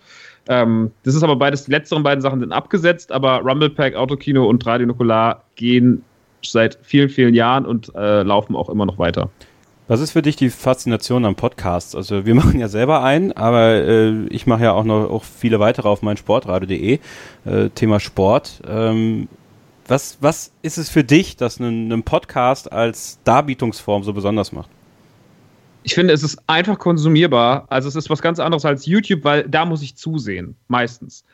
Ähm, das ist aber beides, die letzteren beiden Sachen sind abgesetzt, aber Rumble Pack, Autokino und Radio Nukular gehen seit vielen, vielen Jahren und äh, laufen auch immer noch weiter. Was ist für dich die Faszination am Podcast? Also wir machen ja selber einen, aber äh, ich mache ja auch noch auch viele weitere auf meinsportradio.de. Äh, Thema Sport. Ähm, was, was ist es für dich, dass ein, ein Podcast als Darbietungsform so besonders macht? Ich finde, es ist einfach konsumierbar. Also es ist was ganz anderes als YouTube, weil da muss ich zusehen, meistens.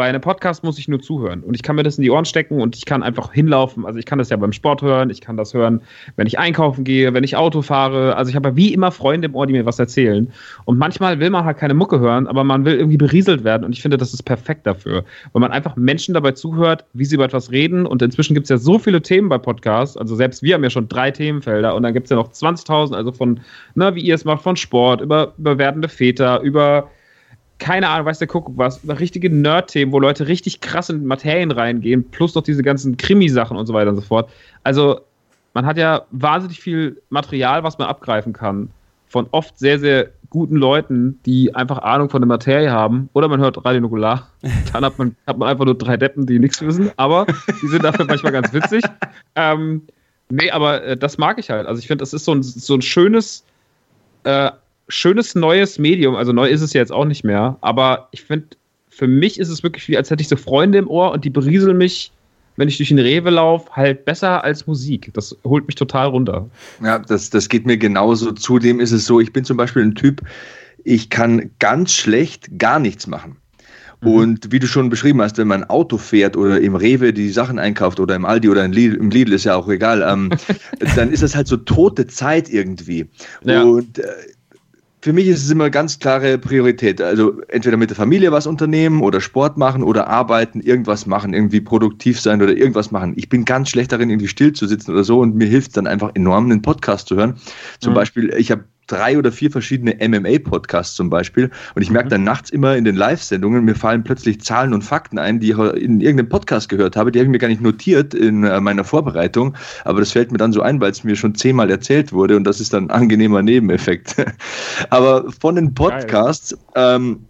Bei einem Podcast muss ich nur zuhören und ich kann mir das in die Ohren stecken und ich kann einfach hinlaufen. Also ich kann das ja beim Sport hören, ich kann das hören, wenn ich einkaufen gehe, wenn ich Auto fahre. Also ich habe ja wie immer Freunde im Ohr, die mir was erzählen. Und manchmal will man halt keine Mucke hören, aber man will irgendwie berieselt werden und ich finde, das ist perfekt dafür. Weil man einfach Menschen dabei zuhört, wie sie über etwas reden und inzwischen gibt es ja so viele Themen bei Podcasts. Also selbst wir haben ja schon drei Themenfelder und dann gibt es ja noch 20.000, also von, na, wie ihr es macht, von Sport, über, über werdende Väter, über keine Ahnung, weiß der Kuckuck was, richtige Nerd-Themen, wo Leute richtig krass in Materien reingehen, plus noch diese ganzen Krimi-Sachen und so weiter und so fort. Also, man hat ja wahnsinnig viel Material, was man abgreifen kann, von oft sehr, sehr guten Leuten, die einfach Ahnung von der Materie haben. Oder man hört Radio Nukular. Dann hat man, hat man einfach nur drei Deppen, die nichts wissen, aber die sind dafür manchmal ganz witzig. Ähm, nee, aber äh, das mag ich halt. Also, ich finde, das ist so ein, so ein schönes. Äh, schönes neues Medium. Also neu ist es ja jetzt auch nicht mehr. Aber ich finde, für mich ist es wirklich wie, als hätte ich so Freunde im Ohr und die berieseln mich, wenn ich durch den Rewe laufe, halt besser als Musik. Das holt mich total runter. Ja, das, das geht mir genauso. Zudem ist es so, ich bin zum Beispiel ein Typ, ich kann ganz schlecht gar nichts machen. Mhm. Und wie du schon beschrieben hast, wenn man ein Auto fährt oder im Rewe die Sachen einkauft oder im Aldi oder im Lidl, im Lidl ist ja auch egal, ähm, dann ist das halt so tote Zeit irgendwie. Ja. Und äh, für mich ist es immer ganz klare Priorität. Also entweder mit der Familie was unternehmen oder Sport machen oder arbeiten, irgendwas machen, irgendwie produktiv sein oder irgendwas machen. Ich bin ganz schlecht darin, irgendwie still zu sitzen oder so und mir hilft dann einfach enorm, einen Podcast zu hören. Zum mhm. Beispiel, ich habe drei oder vier verschiedene MMA-Podcasts zum Beispiel. Und ich merke mhm. dann nachts immer in den Live-Sendungen, mir fallen plötzlich Zahlen und Fakten ein, die ich in irgendeinem Podcast gehört habe. Die habe ich mir gar nicht notiert in äh, meiner Vorbereitung. Aber das fällt mir dann so ein, weil es mir schon zehnmal erzählt wurde. Und das ist dann ein angenehmer Nebeneffekt. Aber von den Podcasts ähm,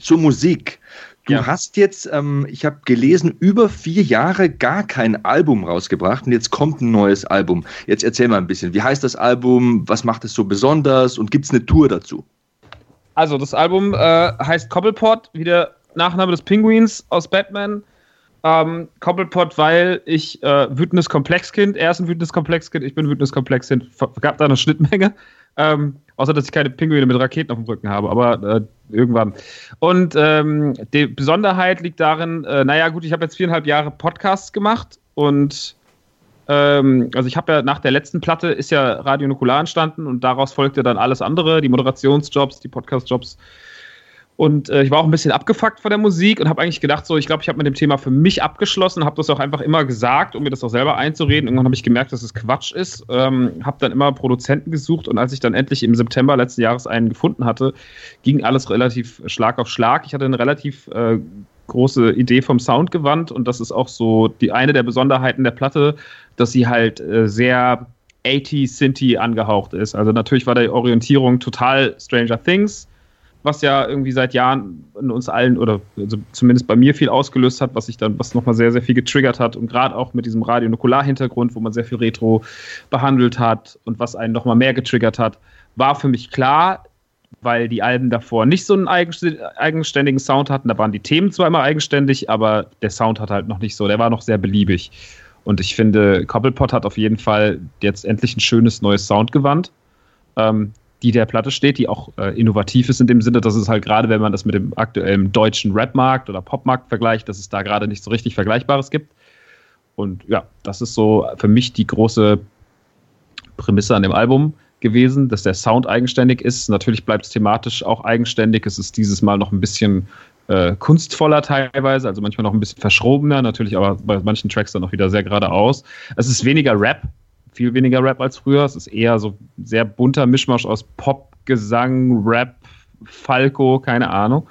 zur Musik. Du ja. hast jetzt, ähm, ich habe gelesen, über vier Jahre gar kein Album rausgebracht und jetzt kommt ein neues Album. Jetzt erzähl mal ein bisschen, wie heißt das Album, was macht es so besonders und gibt es eine Tour dazu? Also das Album äh, heißt Cobblepot, wie der Nachname des Pinguins aus Batman. Ähm, Cobblepot, weil ich äh, wütendes Komplexkind, er ist ein wütendes Komplexkind, ich bin ein wütendes Komplexkind, gab da eine Schnittmenge. Ähm, außer, dass ich keine Pinguine mit Raketen auf dem Rücken habe, aber äh, irgendwann. Und ähm, die Besonderheit liegt darin, äh, naja, gut, ich habe jetzt viereinhalb Jahre Podcasts gemacht und ähm, also ich habe ja nach der letzten Platte ist ja Radio Nukular entstanden und daraus folgte dann alles andere, die Moderationsjobs, die Podcastjobs. Und äh, ich war auch ein bisschen abgefuckt von der Musik und habe eigentlich gedacht, so, ich glaube, ich habe mit dem Thema für mich abgeschlossen, habe das auch einfach immer gesagt, um mir das auch selber einzureden. Irgendwann habe ich gemerkt, dass es Quatsch ist, ähm, habe dann immer Produzenten gesucht und als ich dann endlich im September letzten Jahres einen gefunden hatte, ging alles relativ Schlag auf Schlag. Ich hatte eine relativ äh, große Idee vom Sound gewandt und das ist auch so die eine der Besonderheiten der Platte, dass sie halt äh, sehr 80 Sinti angehaucht ist. Also natürlich war die Orientierung total Stranger Things was ja irgendwie seit Jahren in uns allen oder also zumindest bei mir viel ausgelöst hat, was sich dann, was nochmal sehr, sehr viel getriggert hat und gerade auch mit diesem Radio-Nukular-Hintergrund, wo man sehr viel Retro behandelt hat und was einen nochmal mehr getriggert hat, war für mich klar, weil die Alben davor nicht so einen eigenständigen Sound hatten. Da waren die Themen zwar immer eigenständig, aber der Sound hat halt noch nicht so, der war noch sehr beliebig. Und ich finde, Cobblepot hat auf jeden Fall jetzt endlich ein schönes neues Soundgewand. Ähm, die der Platte steht, die auch äh, innovativ ist in dem Sinne, dass es halt gerade, wenn man das mit dem aktuellen deutschen Rap-Markt oder Pop-Markt vergleicht, dass es da gerade nicht so richtig Vergleichbares gibt. Und ja, das ist so für mich die große Prämisse an dem Album gewesen, dass der Sound eigenständig ist. Natürlich bleibt es thematisch auch eigenständig. Es ist dieses Mal noch ein bisschen äh, kunstvoller teilweise, also manchmal noch ein bisschen verschrobener, natürlich aber bei manchen Tracks dann noch wieder sehr geradeaus. Es ist weniger Rap, viel weniger Rap als früher. Es ist eher so sehr bunter Mischmasch aus Pop, Gesang, Rap, Falco, keine Ahnung.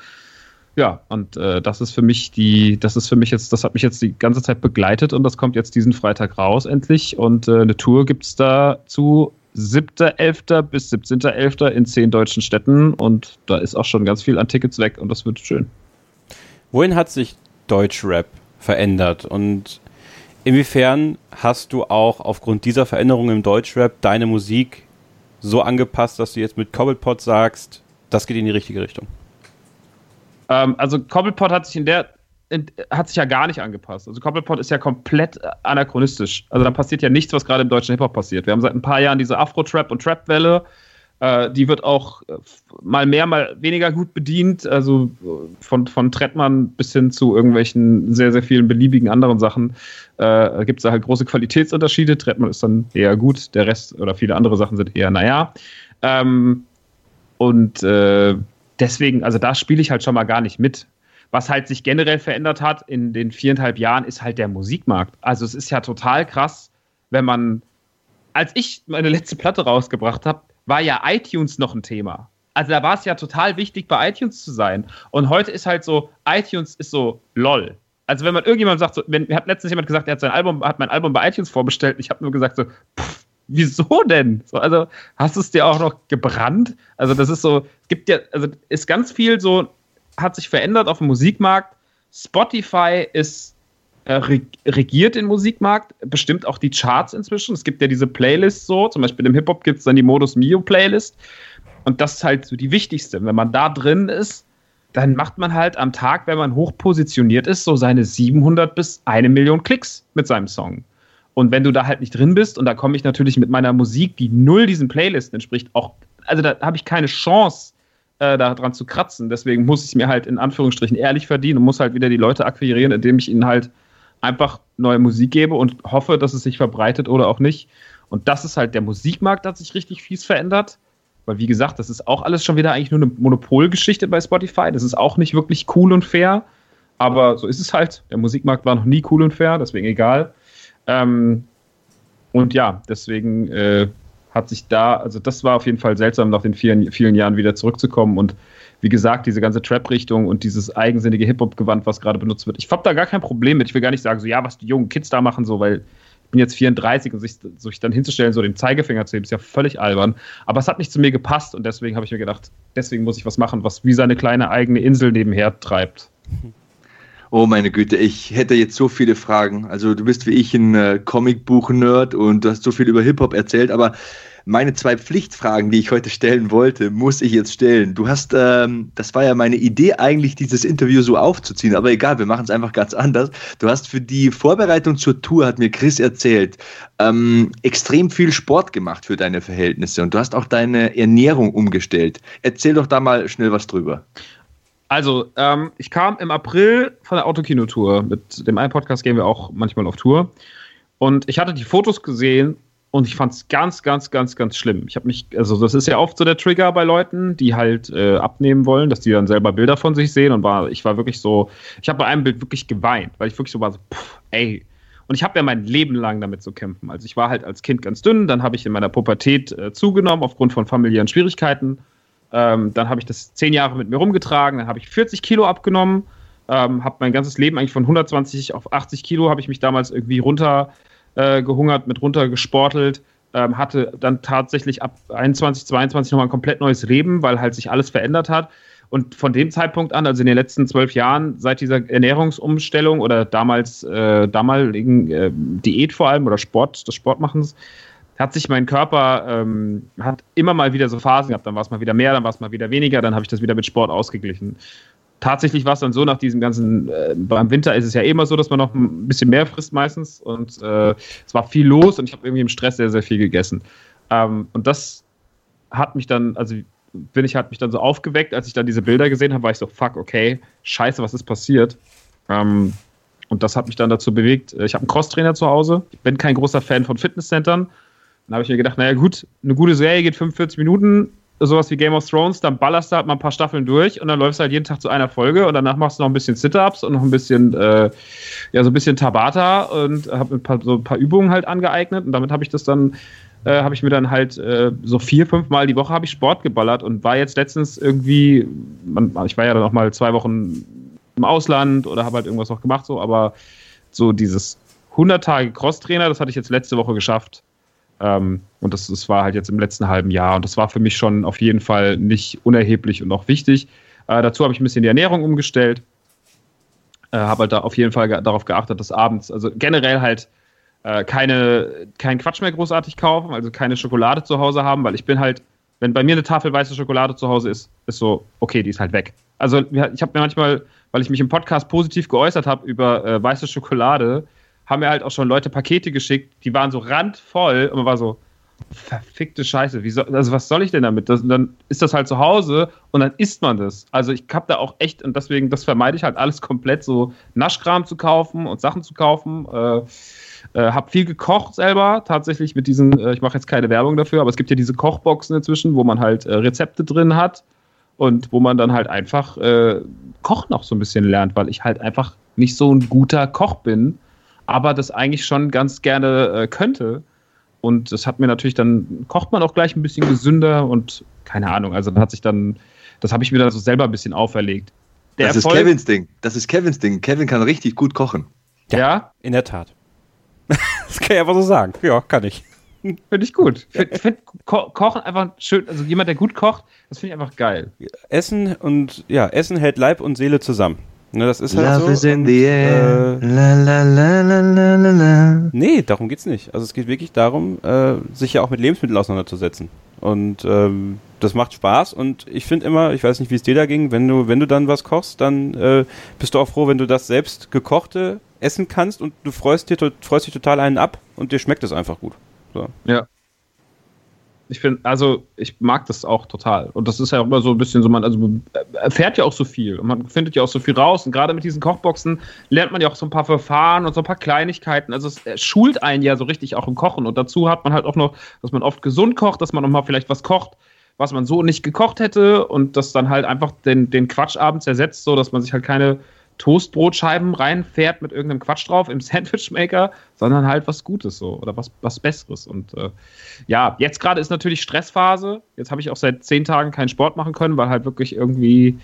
Ja, und äh, das ist für mich die, das ist für mich jetzt, das hat mich jetzt die ganze Zeit begleitet und das kommt jetzt diesen Freitag raus endlich. Und äh, eine Tour gibt es dazu 7.11. bis 17.11. in zehn deutschen Städten und da ist auch schon ganz viel an Tickets weg und das wird schön. Wohin hat sich Deutschrap verändert und inwiefern hast du auch aufgrund dieser Veränderung im Deutschrap deine Musik so angepasst, dass du jetzt mit Cobblepot sagst, das geht in die richtige Richtung? Ähm, also Cobblepot hat sich in der in, hat sich ja gar nicht angepasst. Also Cobblepot ist ja komplett anachronistisch. Also da passiert ja nichts, was gerade im deutschen Hip-Hop passiert. Wir haben seit ein paar Jahren diese Afro-Trap- und Trap-Welle. Äh, die wird auch äh, mal mehr, mal weniger gut bedient. Also äh, von, von Trettmann bis hin zu irgendwelchen sehr, sehr vielen beliebigen anderen Sachen äh, gibt es da halt große Qualitätsunterschiede. Trettmann ist dann eher gut, der Rest oder viele andere Sachen sind eher naja. Ähm, und äh, deswegen, also da spiele ich halt schon mal gar nicht mit. Was halt sich generell verändert hat in den viereinhalb Jahren, ist halt der Musikmarkt. Also es ist ja total krass, wenn man, als ich meine letzte Platte rausgebracht habe, war ja iTunes noch ein Thema. Also da war es ja total wichtig, bei iTunes zu sein. Und heute ist halt so, iTunes ist so lol. Also wenn man irgendjemand sagt, so, wenn, hat letztens jemand gesagt, er hat sein Album, hat mein Album bei iTunes vorbestellt, ich habe nur gesagt so, pff, wieso denn? So, also hast du es dir auch noch gebrannt? Also das ist so, es gibt ja, also ist ganz viel so, hat sich verändert auf dem Musikmarkt. Spotify ist regiert den Musikmarkt, bestimmt auch die Charts inzwischen. Es gibt ja diese Playlists so, zum Beispiel im Hip-Hop gibt es dann die Modus Mio Playlist. Und das ist halt so die wichtigste. Wenn man da drin ist, dann macht man halt am Tag, wenn man hoch positioniert ist, so seine 700 bis eine Million Klicks mit seinem Song. Und wenn du da halt nicht drin bist, und da komme ich natürlich mit meiner Musik, die null diesen Playlisten entspricht, auch, also da habe ich keine Chance, äh, daran zu kratzen. Deswegen muss ich mir halt in Anführungsstrichen ehrlich verdienen und muss halt wieder die Leute akquirieren, indem ich ihnen halt einfach neue Musik gebe und hoffe, dass es sich verbreitet oder auch nicht. Und das ist halt der Musikmarkt, hat sich richtig fies verändert. Weil, wie gesagt, das ist auch alles schon wieder eigentlich nur eine Monopolgeschichte bei Spotify. Das ist auch nicht wirklich cool und fair. Aber so ist es halt. Der Musikmarkt war noch nie cool und fair, deswegen egal. Ähm, und ja, deswegen äh, hat sich da, also das war auf jeden Fall seltsam, nach den vielen, vielen Jahren wieder zurückzukommen. Und wie gesagt, diese ganze Trap-Richtung und dieses eigensinnige Hip-Hop-Gewand, was gerade benutzt wird, ich habe da gar kein Problem mit. Ich will gar nicht sagen, so, ja, was die jungen Kids da machen, so, weil ich bin jetzt 34 und sich, sich dann hinzustellen, so den Zeigefinger zu heben, ist ja völlig albern. Aber es hat nicht zu mir gepasst und deswegen habe ich mir gedacht, deswegen muss ich was machen, was wie seine kleine eigene Insel nebenher treibt. Oh meine Güte, ich hätte jetzt so viele Fragen. Also du bist wie ich ein äh, Comicbuch-Nerd und du hast so viel über Hip-Hop erzählt, aber meine zwei Pflichtfragen, die ich heute stellen wollte, muss ich jetzt stellen. Du hast, ähm, das war ja meine Idee eigentlich, dieses Interview so aufzuziehen, aber egal, wir machen es einfach ganz anders. Du hast für die Vorbereitung zur Tour, hat mir Chris erzählt, ähm, extrem viel Sport gemacht für deine Verhältnisse und du hast auch deine Ernährung umgestellt. Erzähl doch da mal schnell was drüber. Also, ähm, ich kam im April von der Autokino-Tour. Mit dem einen Podcast gehen wir auch manchmal auf Tour. Und ich hatte die Fotos gesehen und ich fand es ganz, ganz, ganz, ganz schlimm. Ich habe mich, also das ist ja oft so der Trigger bei Leuten, die halt äh, abnehmen wollen, dass die dann selber Bilder von sich sehen. Und war, ich war wirklich so, ich habe bei einem Bild wirklich geweint, weil ich wirklich so war so, pff, ey. Und ich habe ja mein Leben lang damit zu kämpfen. Also ich war halt als Kind ganz dünn, dann habe ich in meiner Pubertät äh, zugenommen aufgrund von familiären Schwierigkeiten ähm, dann habe ich das zehn Jahre mit mir rumgetragen, dann habe ich 40 Kilo abgenommen, ähm, habe mein ganzes Leben eigentlich von 120 auf 80 Kilo, habe ich mich damals irgendwie runtergehungert, äh, mit runtergesportelt, ähm, hatte dann tatsächlich ab 21, 22 nochmal ein komplett neues Leben, weil halt sich alles verändert hat. Und von dem Zeitpunkt an, also in den letzten zwölf Jahren, seit dieser Ernährungsumstellung oder damals äh, damaligen äh, Diät vor allem oder Sport, des Sportmachens, hat sich mein Körper, ähm, hat immer mal wieder so Phasen gehabt, dann war es mal wieder mehr, dann war es mal wieder weniger, dann habe ich das wieder mit Sport ausgeglichen. Tatsächlich war es dann so, nach diesem ganzen, äh, beim Winter ist es ja immer so, dass man noch ein bisschen mehr frisst meistens und äh, es war viel los und ich habe irgendwie im Stress sehr, sehr viel gegessen. Ähm, und das hat mich dann, also bin ich, hat mich dann so aufgeweckt, als ich dann diese Bilder gesehen habe, war ich so, fuck, okay, scheiße, was ist passiert? Ähm, und das hat mich dann dazu bewegt. Ich habe einen Crosstrainer zu Hause. Ich bin kein großer Fan von Fitnesscentern. Dann habe ich mir gedacht, naja gut, eine gute Serie geht 45 Minuten, sowas wie Game of Thrones, dann ballerst du halt mal ein paar Staffeln durch und dann läufst du halt jeden Tag zu einer Folge und danach machst du noch ein bisschen Sit-Ups und noch ein bisschen, äh, ja, so ein bisschen Tabata und habe paar, so ein paar Übungen halt angeeignet und damit habe ich das dann, äh, habe ich mir dann halt äh, so vier, fünf Mal die Woche habe ich Sport geballert und war jetzt letztens irgendwie, man, ich war ja dann auch mal zwei Wochen im Ausland oder habe halt irgendwas noch gemacht so, aber so dieses 100 Tage Crosstrainer, das hatte ich jetzt letzte Woche geschafft ähm, und das, das war halt jetzt im letzten halben Jahr. Und das war für mich schon auf jeden Fall nicht unerheblich und auch wichtig. Äh, dazu habe ich ein bisschen die Ernährung umgestellt. Äh, habe halt da auf jeden Fall ge darauf geachtet, dass abends, also generell halt äh, keine, keinen Quatsch mehr großartig kaufen, also keine Schokolade zu Hause haben, weil ich bin halt, wenn bei mir eine Tafel weiße Schokolade zu Hause ist, ist so, okay, die ist halt weg. Also ich habe mir manchmal, weil ich mich im Podcast positiv geäußert habe über äh, weiße Schokolade, haben mir halt auch schon Leute Pakete geschickt, die waren so randvoll und man war so, verfickte Scheiße, soll, also was soll ich denn damit? Das, dann ist das halt zu Hause und dann isst man das. Also ich habe da auch echt, und deswegen, das vermeide ich halt alles komplett, so Naschkram zu kaufen und Sachen zu kaufen. Äh, äh, habe viel gekocht selber, tatsächlich mit diesen, äh, ich mache jetzt keine Werbung dafür, aber es gibt ja diese Kochboxen inzwischen, wo man halt äh, Rezepte drin hat und wo man dann halt einfach äh, Kochen auch so ein bisschen lernt, weil ich halt einfach nicht so ein guter Koch bin aber das eigentlich schon ganz gerne äh, könnte. Und das hat mir natürlich dann, kocht man auch gleich ein bisschen gesünder und keine Ahnung, also dann hat sich dann, das habe ich mir dann so selber ein bisschen auferlegt. Der das Erfolg, ist Kevins Ding. Das ist Kevins Ding. Kevin kann richtig gut kochen. Ja, ja? in der Tat. das kann ich einfach so sagen. Ja, kann ich. Finde ich gut. Ich finde Ko Kochen einfach schön, also jemand, der gut kocht, das finde ich einfach geil. Essen und ja, Essen hält Leib und Seele zusammen. Ne, das ist halt Love so. Is in the air. Äh, la, la, la, la, la, la. Nee, darum geht's nicht. Also es geht wirklich darum, äh, sich ja auch mit Lebensmitteln auseinanderzusetzen. Und ähm, das macht Spaß und ich finde immer, ich weiß nicht, wie es dir da ging, wenn du, wenn du dann was kochst, dann äh, bist du auch froh, wenn du das selbst gekochte essen kannst und du freust, dir, freust dich total einen ab und dir schmeckt es einfach gut. So. Ja, ich finde, also ich mag das auch total. Und das ist ja auch immer so ein bisschen so, man also erfährt ja auch so viel und man findet ja auch so viel raus. Und gerade mit diesen Kochboxen lernt man ja auch so ein paar Verfahren und so ein paar Kleinigkeiten. Also es schult einen ja so richtig auch im Kochen. Und dazu hat man halt auch noch, dass man oft gesund kocht, dass man noch mal vielleicht was kocht, was man so nicht gekocht hätte und das dann halt einfach den, den Quatsch abends ersetzt, so dass man sich halt keine Toastbrotscheiben reinfährt mit irgendeinem Quatsch drauf im Sandwichmaker, sondern halt was Gutes so oder was, was Besseres. Und äh, ja, jetzt gerade ist natürlich Stressphase. Jetzt habe ich auch seit zehn Tagen keinen Sport machen können, weil halt wirklich irgendwie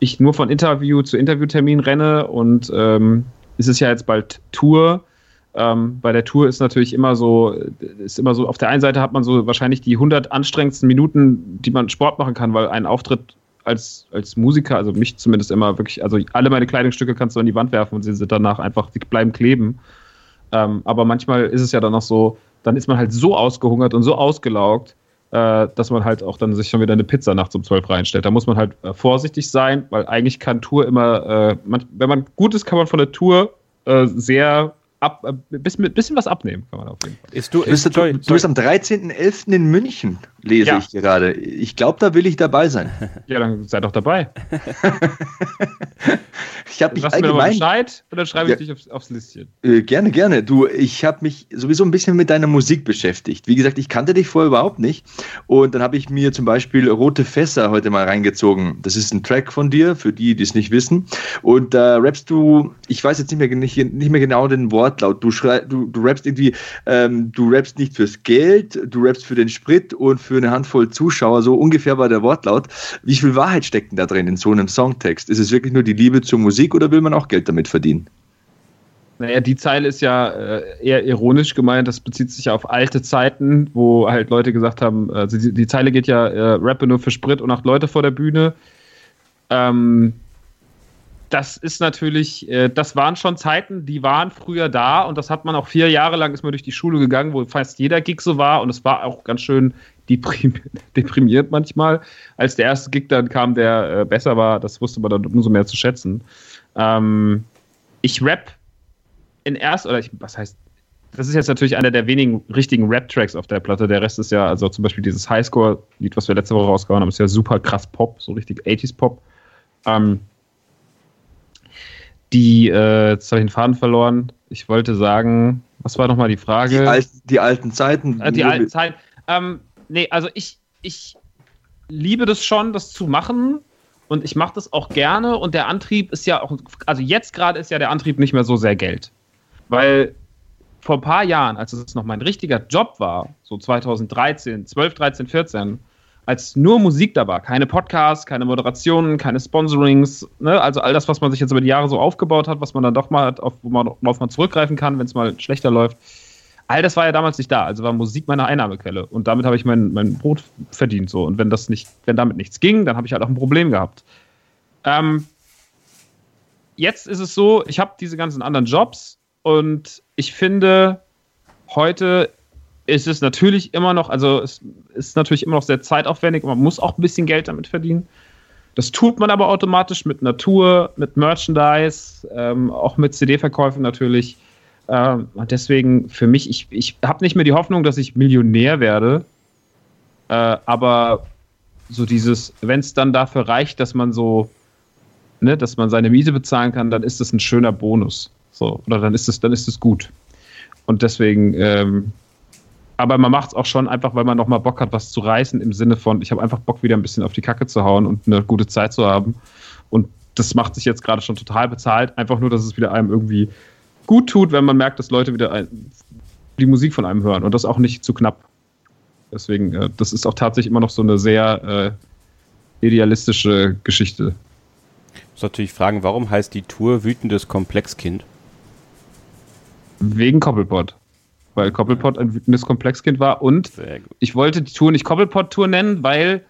ich nur von Interview zu Interviewtermin renne und ähm, es ist ja jetzt bald Tour. Ähm, bei der Tour ist natürlich immer so, ist immer so, auf der einen Seite hat man so wahrscheinlich die 100 anstrengendsten Minuten, die man Sport machen kann, weil ein Auftritt als, als Musiker, also mich zumindest immer wirklich, also alle meine Kleidungsstücke kannst du an die Wand werfen und sie sind danach einfach, die bleiben kleben. Ähm, aber manchmal ist es ja dann noch so, dann ist man halt so ausgehungert und so ausgelaugt, äh, dass man halt auch dann sich schon wieder eine Pizza nachts um 12 reinstellt. Da muss man halt äh, vorsichtig sein, weil eigentlich kann Tour immer, äh, man, wenn man gut ist, kann man von der Tour äh, sehr ab, ein äh, bisschen, bisschen was abnehmen kann man auf jeden Fall. Ist du, ist, du, du, du bist am 13.11. in München, lese ja. ich gerade. Ich glaube, da will ich dabei sein. Ja, dann sei doch dabei. ich habe mich Lass allgemein, mir mal Bescheid und dann schreibe ich ja, dich aufs, aufs Listchen. Äh, gerne, gerne. Du, ich habe mich sowieso ein bisschen mit deiner Musik beschäftigt. Wie gesagt, ich kannte dich vorher überhaupt nicht. Und dann habe ich mir zum Beispiel Rote Fässer heute mal reingezogen. Das ist ein Track von dir, für die, die es nicht wissen. Und da äh, rappst du, ich weiß jetzt nicht mehr, nicht, nicht mehr genau den Wort, Wortlaut. Du, schrei, du, du rappst irgendwie, ähm, du rappst nicht fürs Geld, du rappst für den Sprit und für eine Handvoll Zuschauer. So ungefähr war der Wortlaut. Wie viel Wahrheit steckt denn da drin in so einem Songtext? Ist es wirklich nur die Liebe zur Musik oder will man auch Geld damit verdienen? Naja, die Zeile ist ja äh, eher ironisch gemeint. Das bezieht sich ja auf alte Zeiten, wo halt Leute gesagt haben, also die, die Zeile geht ja, äh, rappe nur für Sprit und acht Leute vor der Bühne. Ähm, das ist natürlich, äh, das waren schon Zeiten, die waren früher da und das hat man auch vier Jahre lang ist man durch die Schule gegangen, wo fast jeder Gig so war und es war auch ganz schön deprimiert manchmal. Als der erste Gig dann kam, der äh, besser war, das wusste man dann umso mehr zu schätzen. Ähm, ich rap in erst, oder ich, was heißt, das ist jetzt natürlich einer der wenigen richtigen Rap-Tracks auf der Platte. Der Rest ist ja, also zum Beispiel dieses Highscore-Lied, was wir letzte Woche rausgehauen haben, ist ja super krass Pop, so richtig 80s-Pop. Ähm, die, äh, jetzt habe ich den Faden verloren. Ich wollte sagen, was war nochmal die Frage? Die, Al die alten Zeiten. Äh, die alten Zeiten. Ähm, nee, also ich, ich liebe das schon, das zu machen. Und ich mache das auch gerne. Und der Antrieb ist ja auch, also jetzt gerade ist ja der Antrieb nicht mehr so sehr Geld. Weil vor ein paar Jahren, als es noch mein richtiger Job war, so 2013, 12, 13, 14, als nur Musik da war, keine Podcasts, keine Moderationen, keine Sponsorings, ne? also all das, was man sich jetzt über die Jahre so aufgebaut hat, was man dann doch mal hat, auf, wo man, worauf man zurückgreifen kann, wenn es mal schlechter läuft. All das war ja damals nicht da, also war Musik meine Einnahmequelle und damit habe ich mein, mein Brot verdient so und wenn das nicht, wenn damit nichts ging, dann habe ich halt auch ein Problem gehabt. Ähm, jetzt ist es so, ich habe diese ganzen anderen Jobs, und ich finde, heute ist es natürlich immer noch, also es ist natürlich immer noch sehr zeitaufwendig und man muss auch ein bisschen Geld damit verdienen. Das tut man aber automatisch mit Natur, mit Merchandise, ähm, auch mit CD-Verkäufen natürlich. Ähm, deswegen für mich, ich, ich habe nicht mehr die Hoffnung, dass ich Millionär werde. Äh, aber so dieses, wenn es dann dafür reicht, dass man so, ne, dass man seine Miete bezahlen kann, dann ist das ein schöner Bonus. So, oder dann ist es, dann ist es gut. Und deswegen, ähm, aber man macht es auch schon einfach, weil man nochmal Bock hat, was zu reißen, im Sinne von, ich habe einfach Bock, wieder ein bisschen auf die Kacke zu hauen und eine gute Zeit zu haben. Und das macht sich jetzt gerade schon total bezahlt, einfach nur, dass es wieder einem irgendwie gut tut, wenn man merkt, dass Leute wieder ein, die Musik von einem hören und das auch nicht zu knapp. Deswegen, äh, das ist auch tatsächlich immer noch so eine sehr äh, idealistische Geschichte. Ich muss natürlich fragen, warum heißt die Tour Wütendes Komplexkind? Wegen Koppelpot. Weil Koppelpot ein wütendes Komplexkind war und ich wollte die Tour nicht Koppelpot-Tour nennen, weil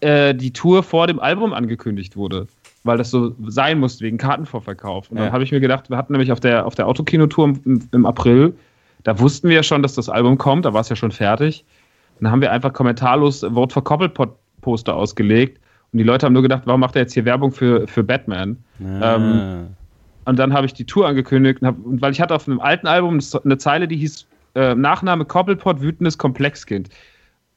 äh, die Tour vor dem Album angekündigt wurde. Weil das so sein muss wegen Kartenvorverkauf. Und ja. dann habe ich mir gedacht, wir hatten nämlich auf der, auf der Autokinotour im, im April, da wussten wir ja schon, dass das Album kommt, da war es ja schon fertig. Und dann haben wir einfach kommentarlos Wort für Koppelpot-Poster ausgelegt. Und die Leute haben nur gedacht, warum macht er jetzt hier Werbung für, für Batman? Ah. Ähm, und dann habe ich die Tour angekündigt, und hab, weil ich hatte auf einem alten Album eine Zeile, die hieß äh, Nachname Koppelpot, wütendes Komplexkind.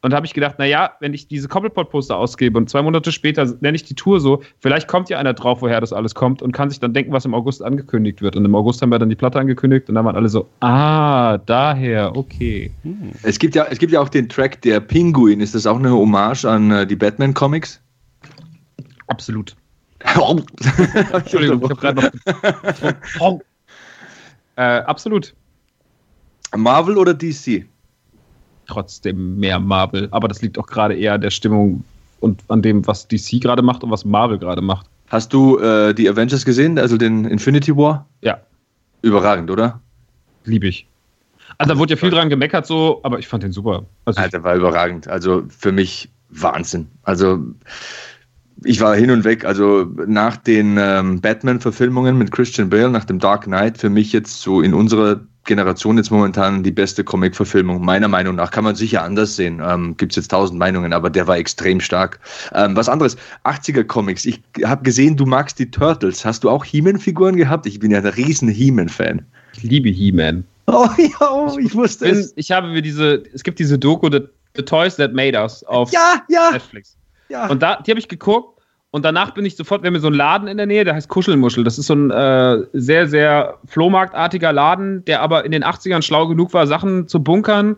Und da habe ich gedacht, naja, wenn ich diese Koppelpot-Poster ausgebe und zwei Monate später nenne ich die Tour so, vielleicht kommt ja einer drauf, woher das alles kommt und kann sich dann denken, was im August angekündigt wird. Und im August haben wir dann die Platte angekündigt und dann waren alle so, ah, daher, okay. Hm. Es, gibt ja, es gibt ja auch den Track Der Pinguin. Ist das auch eine Hommage an äh, die Batman-Comics? Absolut. Entschuldigung, ich habe gerade noch. äh, absolut. Marvel oder DC? Trotzdem mehr Marvel. Aber das liegt auch gerade eher an der Stimmung und an dem, was DC gerade macht und was Marvel gerade macht. Hast du äh, die Avengers gesehen, also den Infinity War? Ja. Überragend, oder? Liebe ich. Also da wurde ja viel dran gemeckert, so, aber ich fand den super. Also Alter, war überragend. Also für mich Wahnsinn. Also ich war hin und weg. Also nach den ähm, Batman-Verfilmungen mit Christian Bale, nach dem Dark Knight, für mich jetzt so in unserer Generation jetzt momentan die beste Comic-Verfilmung. Meiner Meinung nach kann man sicher anders sehen. Ähm, Gibt es jetzt tausend Meinungen, aber der war extrem stark. Ähm, was anderes, 80er-Comics. Ich habe gesehen, du magst die Turtles. Hast du auch He-Man-Figuren gehabt? Ich bin ja ein riesen He-Man-Fan. Ich liebe He-Man. Oh ja, oh, ich wusste ich bin, es. Ich habe mir diese, es gibt diese Doku, The, The Toys That Made Us auf ja, ja. Netflix. Ja. Und da, die habe ich geguckt und danach bin ich sofort, wir haben so einen Laden in der Nähe, der heißt Kuschelmuschel. Das ist so ein äh, sehr, sehr Flohmarktartiger Laden, der aber in den 80ern schlau genug war, Sachen zu bunkern,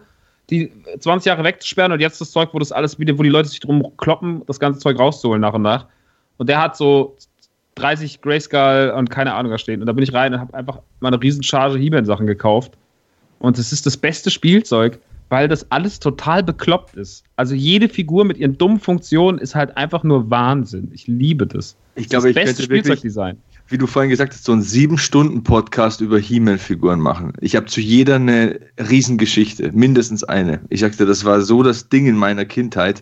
die 20 Jahre wegzusperren und jetzt das Zeug, wo das alles wieder, wo die Leute sich drum kloppen, das ganze Zeug rauszuholen nach und nach. Und der hat so 30 Grayskull und keine Ahnung da stehen. Und da bin ich rein und habe einfach mal eine Riesencharge He-Man-Sachen gekauft. Und es ist das beste Spielzeug weil das alles total bekloppt ist. Also jede Figur mit ihren dummen Funktionen ist halt einfach nur Wahnsinn. Ich liebe das. Ich glaube, ich beste Spielzeugdesign. Wie du vorhin gesagt hast, so einen sieben Stunden Podcast über He-Man-Figuren machen. Ich habe zu jeder eine Riesengeschichte, mindestens eine. Ich sagte, das war so das Ding in meiner Kindheit.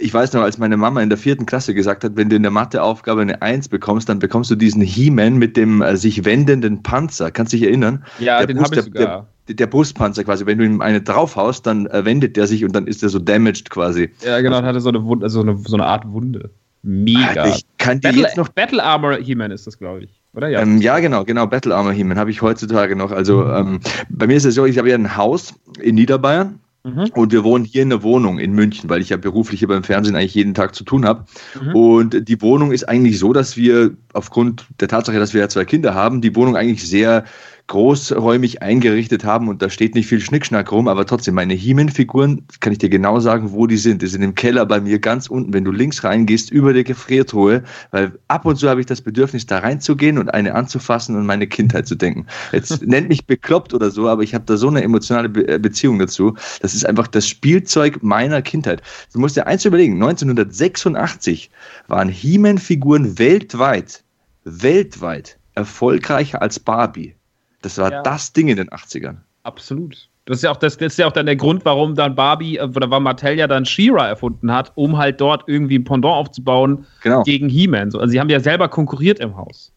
Ich weiß noch, als meine Mama in der vierten Klasse gesagt hat, wenn du in der Matheaufgabe eine Eins bekommst, dann bekommst du diesen He-Man mit dem äh, sich wendenden Panzer. Kannst du dich erinnern? Ja, der den habe ich sogar. Der, der Brustpanzer quasi. Wenn du ihm eine draufhaust, dann äh, wendet der sich und dann ist er so damaged quasi. Ja, genau, also, hatte so eine, Wunde, also eine, so eine Art Wunde. Mega. Ich kann Battle, jetzt noch Battle Armor He-Man ist das, glaube ich. oder? Ja, ähm, ja genau, genau. Battle Armor He-Man habe ich heutzutage noch. Also ähm, bei mir ist es so, ich habe ja ein Haus in Niederbayern. Mhm. Und wir wohnen hier in der Wohnung in München, weil ich ja beruflich hier beim Fernsehen eigentlich jeden Tag zu tun habe. Mhm. Und die Wohnung ist eigentlich so, dass wir aufgrund der Tatsache, dass wir ja zwei Kinder haben, die Wohnung eigentlich sehr großräumig eingerichtet haben und da steht nicht viel Schnickschnack rum, aber trotzdem, meine He-Man-Figuren, kann ich dir genau sagen, wo die sind. Die sind im Keller bei mir ganz unten, wenn du links reingehst, über der Gefriertruhe, weil ab und zu habe ich das Bedürfnis, da reinzugehen und eine anzufassen und meine Kindheit zu denken. Jetzt nennt mich bekloppt oder so, aber ich habe da so eine emotionale Be äh, Beziehung dazu. Das ist einfach das Spielzeug meiner Kindheit. Du musst dir eins überlegen, 1986 waren He-Man-Figuren weltweit, weltweit erfolgreicher als Barbie. Das war ja. das Ding in den 80ern. Absolut. Das ist ja auch, das, das ist ja auch dann der Grund, warum dann Barbie äh, oder warum Mattel ja dann She-Ra erfunden hat, um halt dort irgendwie ein Pendant aufzubauen genau. gegen He-Man. Also sie haben ja selber konkurriert im Haus.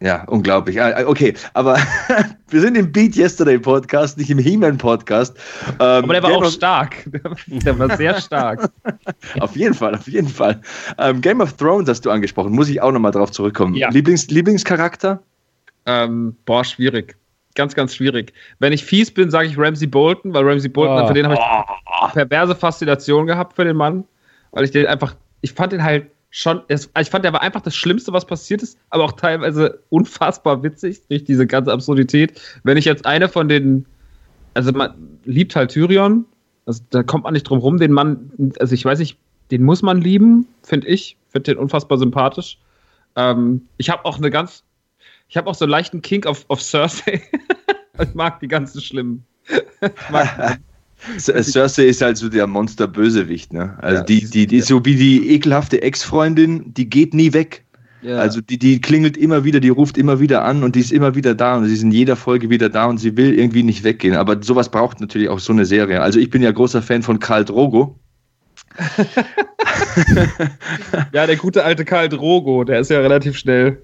Ja, unglaublich. Okay, aber wir sind im Beat Yesterday Podcast, nicht im He-Man Podcast. Ähm, aber der war Game auch stark. Der war sehr stark. auf jeden Fall, auf jeden Fall. Ähm, Game of Thrones hast du angesprochen, muss ich auch nochmal drauf zurückkommen. Ja. Lieblings Lieblingscharakter? Ähm, boah, schwierig. Ganz, ganz schwierig. Wenn ich fies bin, sage ich Ramsey Bolton, weil Ramsey Bolton, oh. für den habe ich oh. perverse Faszination gehabt für den Mann. Weil ich den einfach, ich fand den halt schon, ich fand, der war einfach das Schlimmste, was passiert ist, aber auch teilweise unfassbar witzig, durch diese ganze Absurdität. Wenn ich jetzt eine von den, also man liebt halt Tyrion, also da kommt man nicht drum rum, den Mann, also ich weiß nicht, den muss man lieben, finde ich, finde den unfassbar sympathisch. Ähm, ich habe auch eine ganz ich habe auch so einen leichten Kink auf, auf Cersei. ich mag die ganzen schlimmen. Cersei ist halt so der Monster-Bösewicht, ne? Also ja, die, die, die, so wie die ekelhafte Ex-Freundin, die geht nie weg. Ja. Also die, die klingelt immer wieder, die ruft immer wieder an und die ist immer wieder da und sie ist in jeder Folge wieder da und sie will irgendwie nicht weggehen. Aber sowas braucht natürlich auch so eine Serie. Also ich bin ja großer Fan von Karl Drogo. ja, der gute alte Karl Drogo, der ist ja relativ schnell.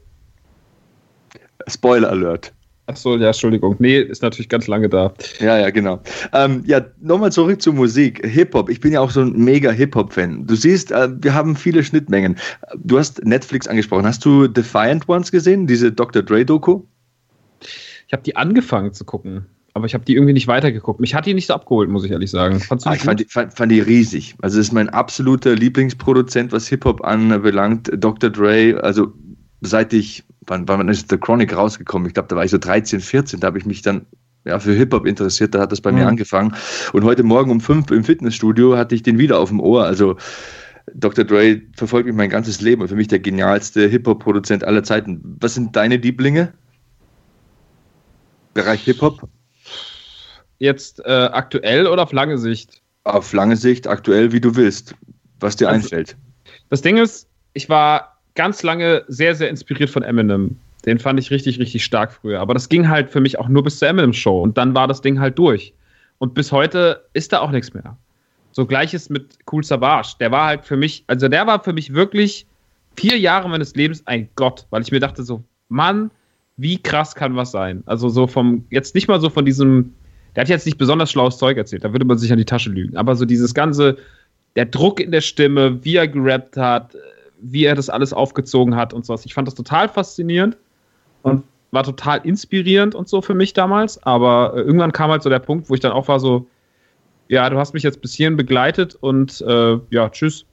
Spoiler Alert. Achso, ja, Entschuldigung. Nee, ist natürlich ganz lange da. Ja, ja, genau. Ähm, ja, nochmal zurück zur Musik. Hip-Hop. Ich bin ja auch so ein mega Hip-Hop-Fan. Du siehst, äh, wir haben viele Schnittmengen. Du hast Netflix angesprochen. Hast du Defiant Ones gesehen, diese Dr. Dre-Doku? Ich habe die angefangen zu gucken, aber ich habe die irgendwie nicht weitergeguckt. Mich hat die nicht so abgeholt, muss ich ehrlich sagen. Ah, ich fand die, fand, fand die, riesig. Also, es ist mein absoluter Lieblingsproduzent, was Hip-Hop anbelangt. Dr. Dre, also seit ich wann, wann ist The Chronic rausgekommen? Ich glaube, da war ich so 13, 14, da habe ich mich dann ja, für Hip-Hop interessiert, da hat das bei mhm. mir angefangen. Und heute Morgen um fünf im Fitnessstudio hatte ich den wieder auf dem Ohr. Also Dr. Dre verfolgt mich mein ganzes Leben und für mich der genialste Hip-Hop-Produzent aller Zeiten. Was sind deine Lieblinge? Bereich Hip-Hop? Jetzt äh, aktuell oder auf lange Sicht? Auf lange Sicht, aktuell, wie du willst, was dir also, einfällt. Das Ding ist, ich war ganz lange sehr, sehr inspiriert von Eminem. Den fand ich richtig, richtig stark früher. Aber das ging halt für mich auch nur bis zur Eminem-Show. Und dann war das Ding halt durch. Und bis heute ist da auch nichts mehr. So gleiches mit Cool Savage. Der war halt für mich, also der war für mich wirklich vier Jahre meines Lebens ein Gott, weil ich mir dachte so, Mann, wie krass kann was sein? Also so vom, jetzt nicht mal so von diesem, der hat jetzt nicht besonders schlaues Zeug erzählt, da würde man sich an die Tasche lügen, aber so dieses ganze, der Druck in der Stimme, wie er gerappt hat, wie er das alles aufgezogen hat und sowas. Ich fand das total faszinierend und war total inspirierend und so für mich damals. Aber äh, irgendwann kam halt so der Punkt, wo ich dann auch war so, ja, du hast mich jetzt bis hierhin begleitet und äh, ja, tschüss.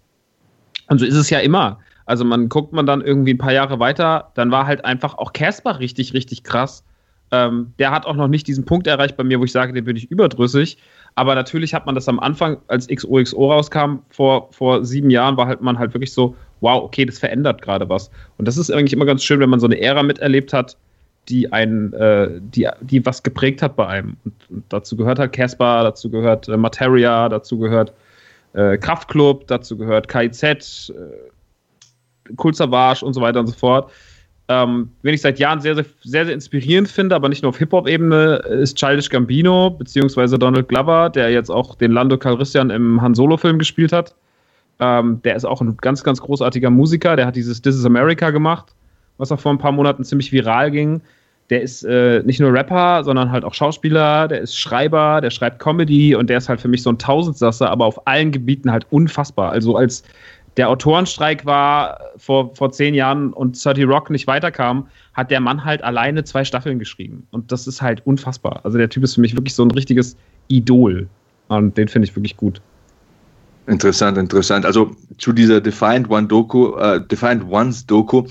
Und so ist es ja immer. Also man guckt man dann irgendwie ein paar Jahre weiter, dann war halt einfach auch Casper richtig, richtig krass. Ähm, der hat auch noch nicht diesen Punkt erreicht bei mir, wo ich sage, den bin ich überdrüssig. Aber natürlich hat man das am Anfang, als XOXO rauskam, vor, vor sieben Jahren, war halt man halt wirklich so, wow, okay, das verändert gerade was. Und das ist eigentlich immer ganz schön, wenn man so eine Ära miterlebt hat, die einen, äh, die, die was geprägt hat bei einem. Und, und dazu gehört halt Casper, dazu gehört äh, Materia, dazu gehört äh, Kraftklub, dazu gehört KIZ, äh, Cool Savage und so weiter und so fort. Ähm, wen ich seit Jahren sehr, sehr, sehr, sehr inspirierend finde, aber nicht nur auf Hip-Hop-Ebene, ist Childish Gambino, beziehungsweise Donald Glover, der jetzt auch den Lando Calrissian im Han Solo-Film gespielt hat. Ähm, der ist auch ein ganz, ganz großartiger Musiker. Der hat dieses This is America gemacht, was auch vor ein paar Monaten ziemlich viral ging. Der ist äh, nicht nur Rapper, sondern halt auch Schauspieler, der ist Schreiber, der schreibt Comedy und der ist halt für mich so ein Tausendsasser, aber auf allen Gebieten halt unfassbar. Also als der Autorenstreik war vor, vor zehn Jahren und 30 Rock nicht weiterkam, hat der Mann halt alleine zwei Staffeln geschrieben. Und das ist halt unfassbar. Also der Typ ist für mich wirklich so ein richtiges Idol. Und den finde ich wirklich gut. Interessant, interessant. Also zu dieser Defiant One Doku, äh, Defiant Ones Doku,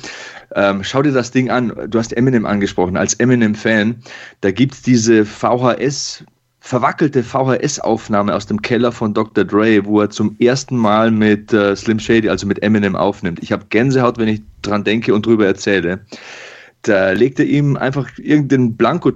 ähm, schau dir das Ding an. Du hast Eminem angesprochen. Als Eminem-Fan, da gibt es diese VHS, verwackelte VHS-Aufnahme aus dem Keller von Dr. Dre, wo er zum ersten Mal mit äh, Slim Shady, also mit Eminem, aufnimmt. Ich habe Gänsehaut, wenn ich dran denke und drüber erzähle. Da legt er ihm einfach irgendeinen Blanko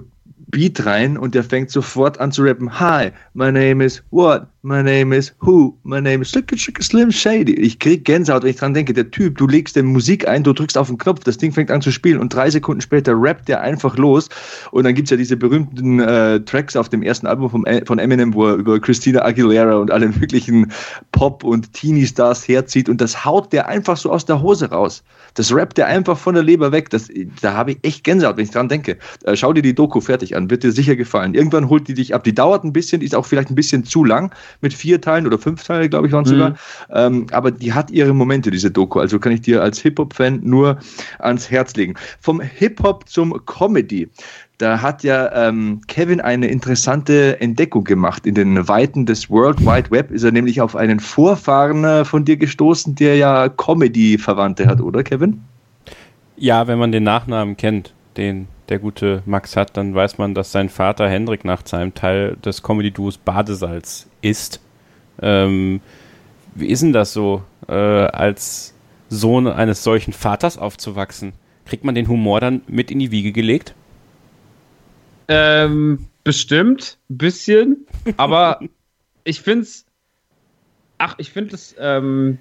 Beat rein und der fängt sofort an zu rappen. Hi, my name is what? My name is who? My name is Slim Shady. Ich krieg Gänsehaut, wenn ich dran denke. Der Typ, du legst der Musik ein, du drückst auf den Knopf, das Ding fängt an zu spielen und drei Sekunden später rappt der einfach los. Und dann gibt's ja diese berühmten äh, Tracks auf dem ersten Album vom, von Eminem, wo er über Christina Aguilera und alle möglichen Pop- und Teenie-Stars herzieht und das haut der einfach so aus der Hose raus. Das rappt der einfach von der Leber weg. Das, da habe ich echt Gänsehaut, wenn ich dran denke. Äh, schau dir die Doku fertig an, wird dir sicher gefallen. Irgendwann holt die dich ab. Die dauert ein bisschen, ist auch vielleicht ein bisschen zu lang mit vier Teilen oder fünf Teilen, glaube ich, waren es mhm. sogar. Ähm, aber die hat ihre Momente, diese Doku. Also kann ich dir als Hip-Hop-Fan nur ans Herz legen. Vom Hip-Hop zum Comedy. Da hat ja ähm, Kevin eine interessante Entdeckung gemacht. In den Weiten des World Wide Web ist er nämlich auf einen Vorfahren äh, von dir gestoßen, der ja Comedy-Verwandte hat, oder Kevin? Ja, wenn man den Nachnamen kennt, den der gute Max hat, dann weiß man, dass sein Vater Hendrik nach seinem Teil des Comedy-Duos Badesalz ist. Ähm, wie ist denn das so, äh, als Sohn eines solchen Vaters aufzuwachsen? Kriegt man den Humor dann mit in die Wiege gelegt? Ähm, bestimmt, ein bisschen, aber ich finde es, ach, ich finde es, ähm,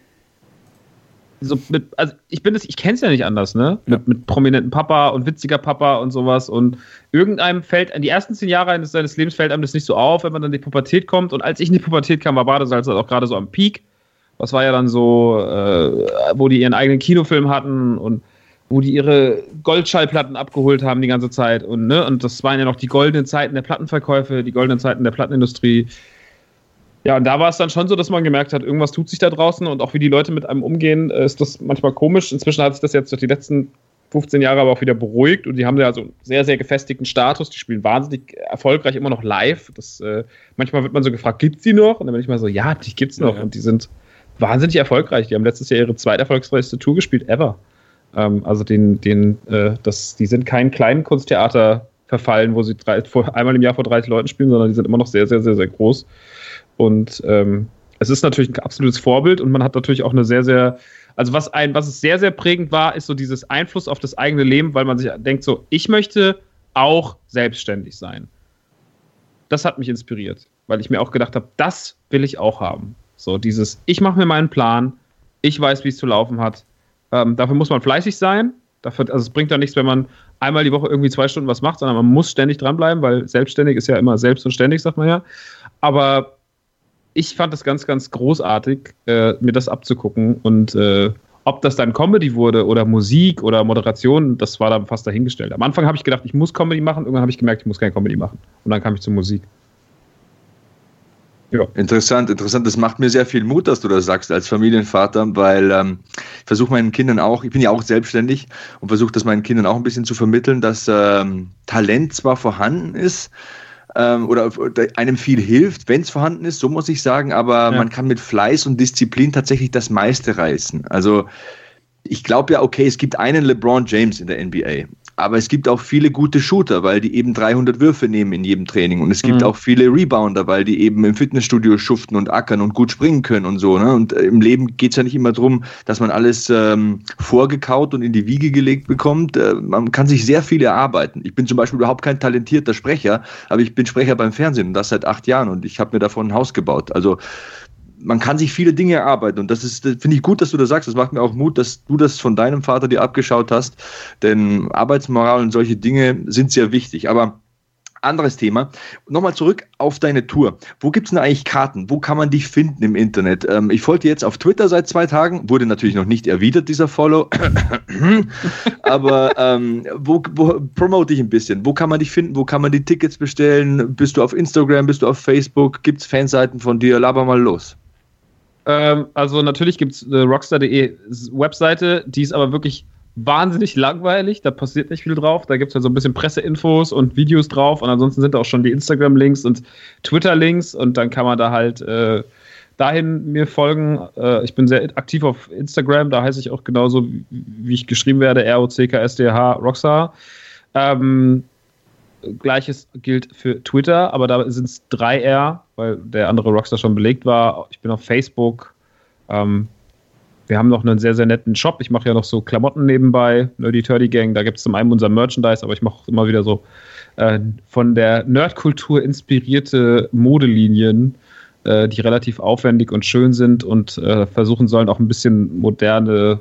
so mit, also ich bin es, ich kenne es ja nicht anders, ne? Ja. Mit, mit prominenten Papa und witziger Papa und sowas und irgendeinem fällt, in die ersten zehn Jahre eines seines Lebens fällt einem das nicht so auf, wenn man dann in die Pubertät kommt und als ich in die Pubertät kam, war Badesalz auch gerade so am Peak. Was war ja dann so, äh, wo die ihren eigenen Kinofilm hatten und wo die ihre Goldschallplatten abgeholt haben die ganze Zeit. Und, ne, und das waren ja noch die goldenen Zeiten der Plattenverkäufe, die goldenen Zeiten der Plattenindustrie. Ja, und da war es dann schon so, dass man gemerkt hat, irgendwas tut sich da draußen und auch wie die Leute mit einem umgehen, äh, ist das manchmal komisch. Inzwischen hat sich das jetzt durch die letzten 15 Jahre aber auch wieder beruhigt und die haben ja so einen sehr, sehr gefestigten Status. Die spielen wahnsinnig erfolgreich immer noch live. Das, äh, manchmal wird man so gefragt, gibt's die noch? Und dann bin ich mal so, ja, die gibt's noch ja. und die sind wahnsinnig erfolgreich. Die haben letztes Jahr ihre zweiterfolgreichste Tour gespielt ever. Ähm, also den, den, äh, das, die sind kein kleinen Kunsttheater verfallen, wo sie drei, vor, einmal im Jahr vor 30 Leuten spielen, sondern die sind immer noch sehr, sehr, sehr, sehr groß. Und ähm, es ist natürlich ein absolutes Vorbild und man hat natürlich auch eine sehr, sehr, also was ein, was es sehr, sehr prägend war, ist so dieses Einfluss auf das eigene Leben, weil man sich denkt, so, ich möchte auch selbstständig sein. Das hat mich inspiriert, weil ich mir auch gedacht habe, das will ich auch haben. So dieses, ich mache mir meinen Plan, ich weiß, wie es zu laufen hat, ähm, dafür muss man fleißig sein. Dafür, also es bringt ja nichts, wenn man einmal die Woche irgendwie zwei Stunden was macht, sondern man muss ständig dranbleiben, weil selbstständig ist ja immer selbst und ständig, sagt man ja. Aber ich fand es ganz, ganz großartig, äh, mir das abzugucken und äh, ob das dann Comedy wurde oder Musik oder Moderation, das war dann fast dahingestellt. Am Anfang habe ich gedacht, ich muss Comedy machen, irgendwann habe ich gemerkt, ich muss keine Comedy machen. Und dann kam ich zur Musik. Ja. Interessant, interessant. Das macht mir sehr viel Mut, dass du das sagst als Familienvater, weil ähm, ich versuche meinen Kindern auch, ich bin ja auch selbstständig und versuche das meinen Kindern auch ein bisschen zu vermitteln, dass ähm, Talent zwar vorhanden ist, ähm, oder einem viel hilft, wenn es vorhanden ist, so muss ich sagen, aber ja. man kann mit Fleiß und Disziplin tatsächlich das meiste reißen. Also ich glaube ja, okay, es gibt einen LeBron James in der NBA, aber es gibt auch viele gute Shooter, weil die eben 300 Würfe nehmen in jedem Training. Und es gibt mhm. auch viele Rebounder, weil die eben im Fitnessstudio schuften und ackern und gut springen können und so. Ne? Und äh, im Leben geht es ja nicht immer darum, dass man alles ähm, vorgekaut und in die Wiege gelegt bekommt. Äh, man kann sich sehr viel erarbeiten. Ich bin zum Beispiel überhaupt kein talentierter Sprecher, aber ich bin Sprecher beim Fernsehen und das seit acht Jahren und ich habe mir davon ein Haus gebaut. Also man kann sich viele Dinge erarbeiten und das ist, finde ich gut, dass du das sagst. Das macht mir auch Mut, dass du das von deinem Vater dir abgeschaut hast, denn Arbeitsmoral und solche Dinge sind sehr wichtig. Aber anderes Thema. Nochmal zurück auf deine Tour. Wo gibt es denn eigentlich Karten? Wo kann man dich finden im Internet? Ähm, ich folge jetzt auf Twitter seit zwei Tagen, wurde natürlich noch nicht erwidert, dieser Follow. Aber ähm, wo, wo promote ich ein bisschen? Wo kann man dich finden? Wo kann man die Tickets bestellen? Bist du auf Instagram? Bist du auf Facebook? Gibt es Fanseiten von dir? Laber mal los. Ähm, also natürlich gibt es eine rockstar.de Webseite, die ist aber wirklich wahnsinnig langweilig. Da passiert nicht viel drauf. Da gibt es halt so ein bisschen Presseinfos und Videos drauf. Und ansonsten sind auch schon die Instagram-Links und Twitter-Links. Und dann kann man da halt äh, dahin mir folgen. Äh, ich bin sehr aktiv auf Instagram. Da heiße ich auch genauso, wie, wie ich geschrieben werde: R-O-C-K-S-D-H Rockstar. Ähm, Gleiches gilt für Twitter, aber da sind es drei R, weil der andere Rockstar schon belegt war. Ich bin auf Facebook. Ähm, wir haben noch einen sehr, sehr netten Shop. Ich mache ja noch so Klamotten nebenbei, Nerdy Turdy Gang. Da gibt es zum einen unser Merchandise, aber ich mache immer wieder so äh, von der Nerdkultur inspirierte Modelinien, äh, die relativ aufwendig und schön sind und äh, versuchen sollen, auch ein bisschen moderne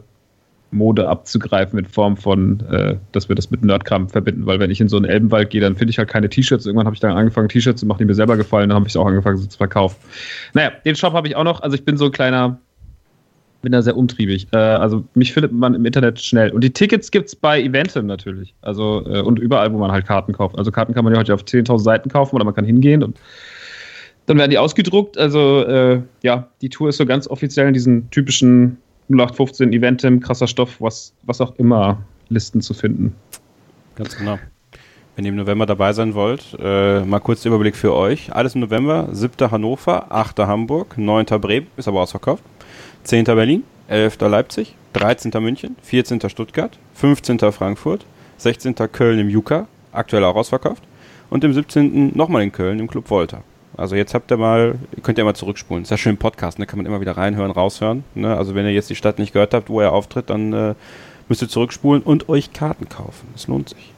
Mode abzugreifen in Form von, äh, dass wir das mit Nerdkram verbinden, weil wenn ich in so einen Elbenwald gehe, dann finde ich halt keine T-Shirts. Irgendwann habe ich dann angefangen, T-Shirts zu machen, die mir selber gefallen, dann habe ich es auch angefangen sie zu verkaufen. Naja, den Shop habe ich auch noch, also ich bin so ein kleiner bin da sehr umtriebig. Äh, also mich findet man im Internet schnell. Und die Tickets gibt es bei Eventim natürlich. Also äh, und überall, wo man halt Karten kauft. Also Karten kann man ja heute auf 10.000 Seiten kaufen oder man kann hingehen und dann werden die ausgedruckt. Also äh, ja, die Tour ist so ganz offiziell in diesen typischen 0815 Eventim, krasser Stoff, was, was auch immer Listen zu finden. Ganz genau. Wenn ihr im November dabei sein wollt, äh, mal kurz der Überblick für euch. Alles im November, 7. Hannover, 8. Hamburg, 9. Bremen, ist aber ausverkauft. 10. Berlin, 11. Leipzig, 13. München, 14. Stuttgart, 15. Frankfurt, 16. Köln im Juka, aktuell auch ausverkauft. Und im 17. nochmal in Köln im Club Volta. Also jetzt habt ihr mal, ihr könnt ja mal zurückspulen. Ist ja schön Podcast, ne? Kann man immer wieder reinhören, raushören. Ne? Also wenn ihr jetzt die Stadt nicht gehört habt, wo er auftritt, dann äh, müsst ihr zurückspulen und euch Karten kaufen. Es lohnt sich.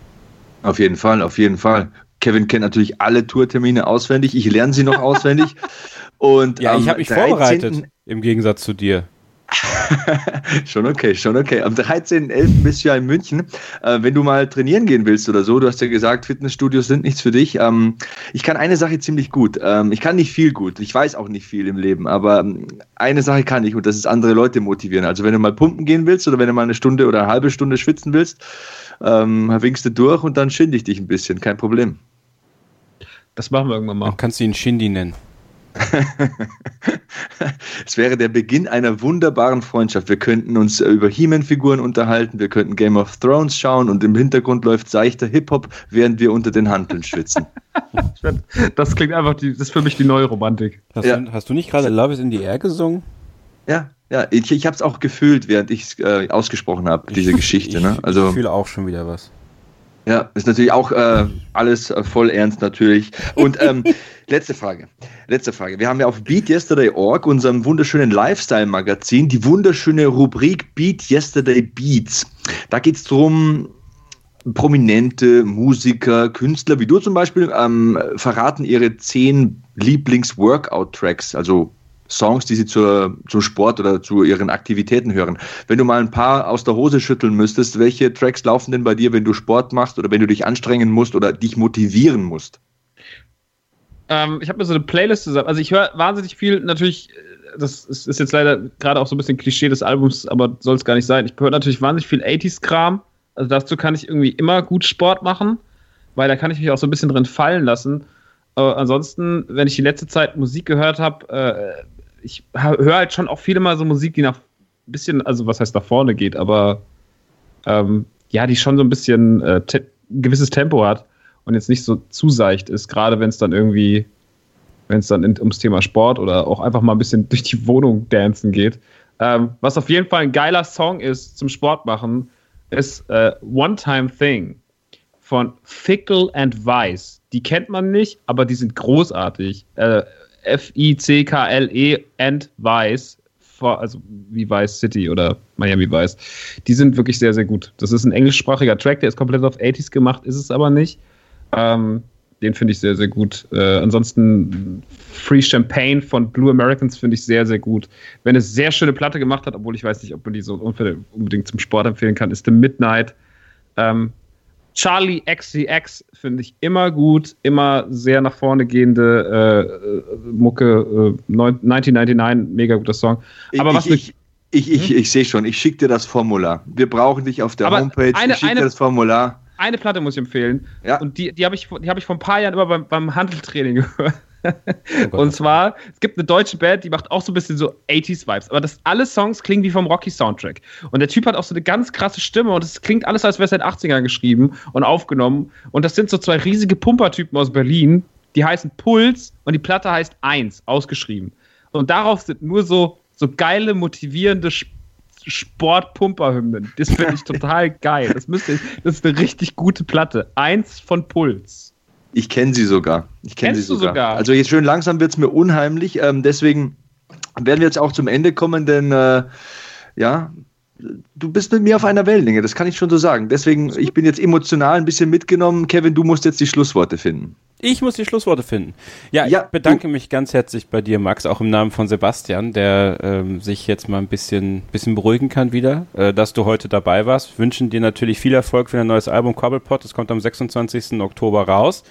Auf jeden Fall, auf jeden Fall. Kevin kennt natürlich alle Tourtermine auswendig. Ich lerne sie noch auswendig. Und ja, ich habe mich 13. vorbereitet, im Gegensatz zu dir. schon okay, schon okay. Am 13.11. bist du ja in München. Äh, wenn du mal trainieren gehen willst oder so, du hast ja gesagt, Fitnessstudios sind nichts für dich. Ähm, ich kann eine Sache ziemlich gut. Ähm, ich kann nicht viel gut. Ich weiß auch nicht viel im Leben, aber ähm, eine Sache kann ich und das ist andere Leute motivieren. Also wenn du mal pumpen gehen willst oder wenn du mal eine Stunde oder eine halbe Stunde schwitzen willst, ähm, winkst du durch und dann schinde ich dich ein bisschen. Kein Problem. Das machen wir irgendwann mal. Dann kannst du ihn Shindy nennen. es wäre der Beginn einer wunderbaren Freundschaft. Wir könnten uns über He-Man-Figuren unterhalten, wir könnten Game of Thrones schauen und im Hintergrund läuft seichter Hip-Hop, während wir unter den Handeln schwitzen. das klingt einfach, die, das ist für mich die neue Romantik. Hast, ja. du, hast du nicht gerade Love is in the Air gesungen? Ja, ja, ich, ich habe es auch gefühlt, während ich es äh, ausgesprochen habe, diese Geschichte. Ich, ne? also, ich fühle auch schon wieder was. Ja, ist natürlich auch äh, alles äh, voll ernst natürlich. Und ähm, letzte Frage. Letzte Frage. Wir haben ja auf BeatYesterday.org, unserem wunderschönen Lifestyle-Magazin, die wunderschöne Rubrik Beat Yesterday Beats. Da geht es darum, prominente Musiker, Künstler wie du zum Beispiel, ähm, verraten ihre zehn Lieblings-Workout-Tracks, also Songs, die sie zur, zum Sport oder zu ihren Aktivitäten hören. Wenn du mal ein paar aus der Hose schütteln müsstest, welche Tracks laufen denn bei dir, wenn du Sport machst oder wenn du dich anstrengen musst oder dich motivieren musst? Ähm, ich habe mir so eine Playlist zusammen. Also ich höre wahnsinnig viel, natürlich, das ist, jetzt leider gerade auch so ein bisschen Klischee des Albums, aber soll es gar nicht sein. Ich höre natürlich wahnsinnig viel 80s-Kram. Also dazu kann ich irgendwie immer gut Sport machen, weil da kann ich mich auch so ein bisschen drin fallen lassen. Äh, ansonsten, wenn ich die letzte Zeit Musik gehört habe, äh, ich höre halt schon auch viele mal so Musik, die nach ein bisschen, also was heißt nach vorne geht, aber ähm, ja, die schon so ein bisschen äh, ein gewisses Tempo hat und jetzt nicht so zu seicht ist, gerade wenn es dann irgendwie, wenn es dann in, ums Thema Sport oder auch einfach mal ein bisschen durch die Wohnung dancen geht. Ähm, was auf jeden Fall ein geiler Song ist zum Sport machen, ist äh, One Time Thing von Fickle and Vice. Die kennt man nicht, aber die sind großartig. Äh, F-I-C-K-L-E and Vice, also wie Vice City oder Miami Vice. Die sind wirklich sehr, sehr gut. Das ist ein englischsprachiger Track, der ist komplett auf 80s gemacht, ist es aber nicht. Ähm, den finde ich sehr, sehr gut. Äh, ansonsten Free Champagne von Blue Americans finde ich sehr, sehr gut. Wenn es sehr schöne Platte gemacht hat, obwohl ich weiß nicht, ob man die so unbedingt zum Sport empfehlen kann, ist The Midnight. Ähm, Charlie XCX finde ich immer gut, immer sehr nach vorne gehende äh, Mucke. Äh, 1999, mega guter Song. Aber ich, was ich, ich, ich, hm? ich sehe schon, ich schicke dir das Formular. Wir brauchen dich auf der Aber Homepage. Eine, ich schicke dir das Formular. Eine Platte muss ich empfehlen. Ja. Und die, die habe ich, hab ich vor ein paar Jahren immer beim, beim Handeltraining gehört. Oh und zwar, es gibt eine deutsche Band, die macht auch so ein bisschen so 80s-Vibes, aber das alle Songs klingen wie vom Rocky-Soundtrack. Und der Typ hat auch so eine ganz krasse Stimme und es klingt alles, als wäre es seit 80ern geschrieben und aufgenommen. Und das sind so zwei riesige Pumpertypen aus Berlin, die heißen Puls und die Platte heißt 1, ausgeschrieben. Und darauf sind nur so, so geile, motivierende Sportpumperhymnen. Das finde ich total geil. Das, müsste, das ist eine richtig gute Platte. Eins von Puls. Ich kenne sie sogar. Ich kenne sie sogar. sogar. Also jetzt schön langsam wird es mir unheimlich. Ähm, deswegen werden wir jetzt auch zum Ende kommen, denn äh, ja, du bist mit mir auf einer Wellenlänge, das kann ich schon so sagen. Deswegen, ich bin jetzt emotional ein bisschen mitgenommen. Kevin, du musst jetzt die Schlussworte finden. Ich muss die Schlussworte finden. Ja, ja ich bedanke mich ganz herzlich bei dir, Max, auch im Namen von Sebastian, der ähm, sich jetzt mal ein bisschen, bisschen beruhigen kann wieder, äh, dass du heute dabei warst. Wünschen dir natürlich viel Erfolg für dein neues Album Cobblepot. Das kommt am 26. Oktober raus.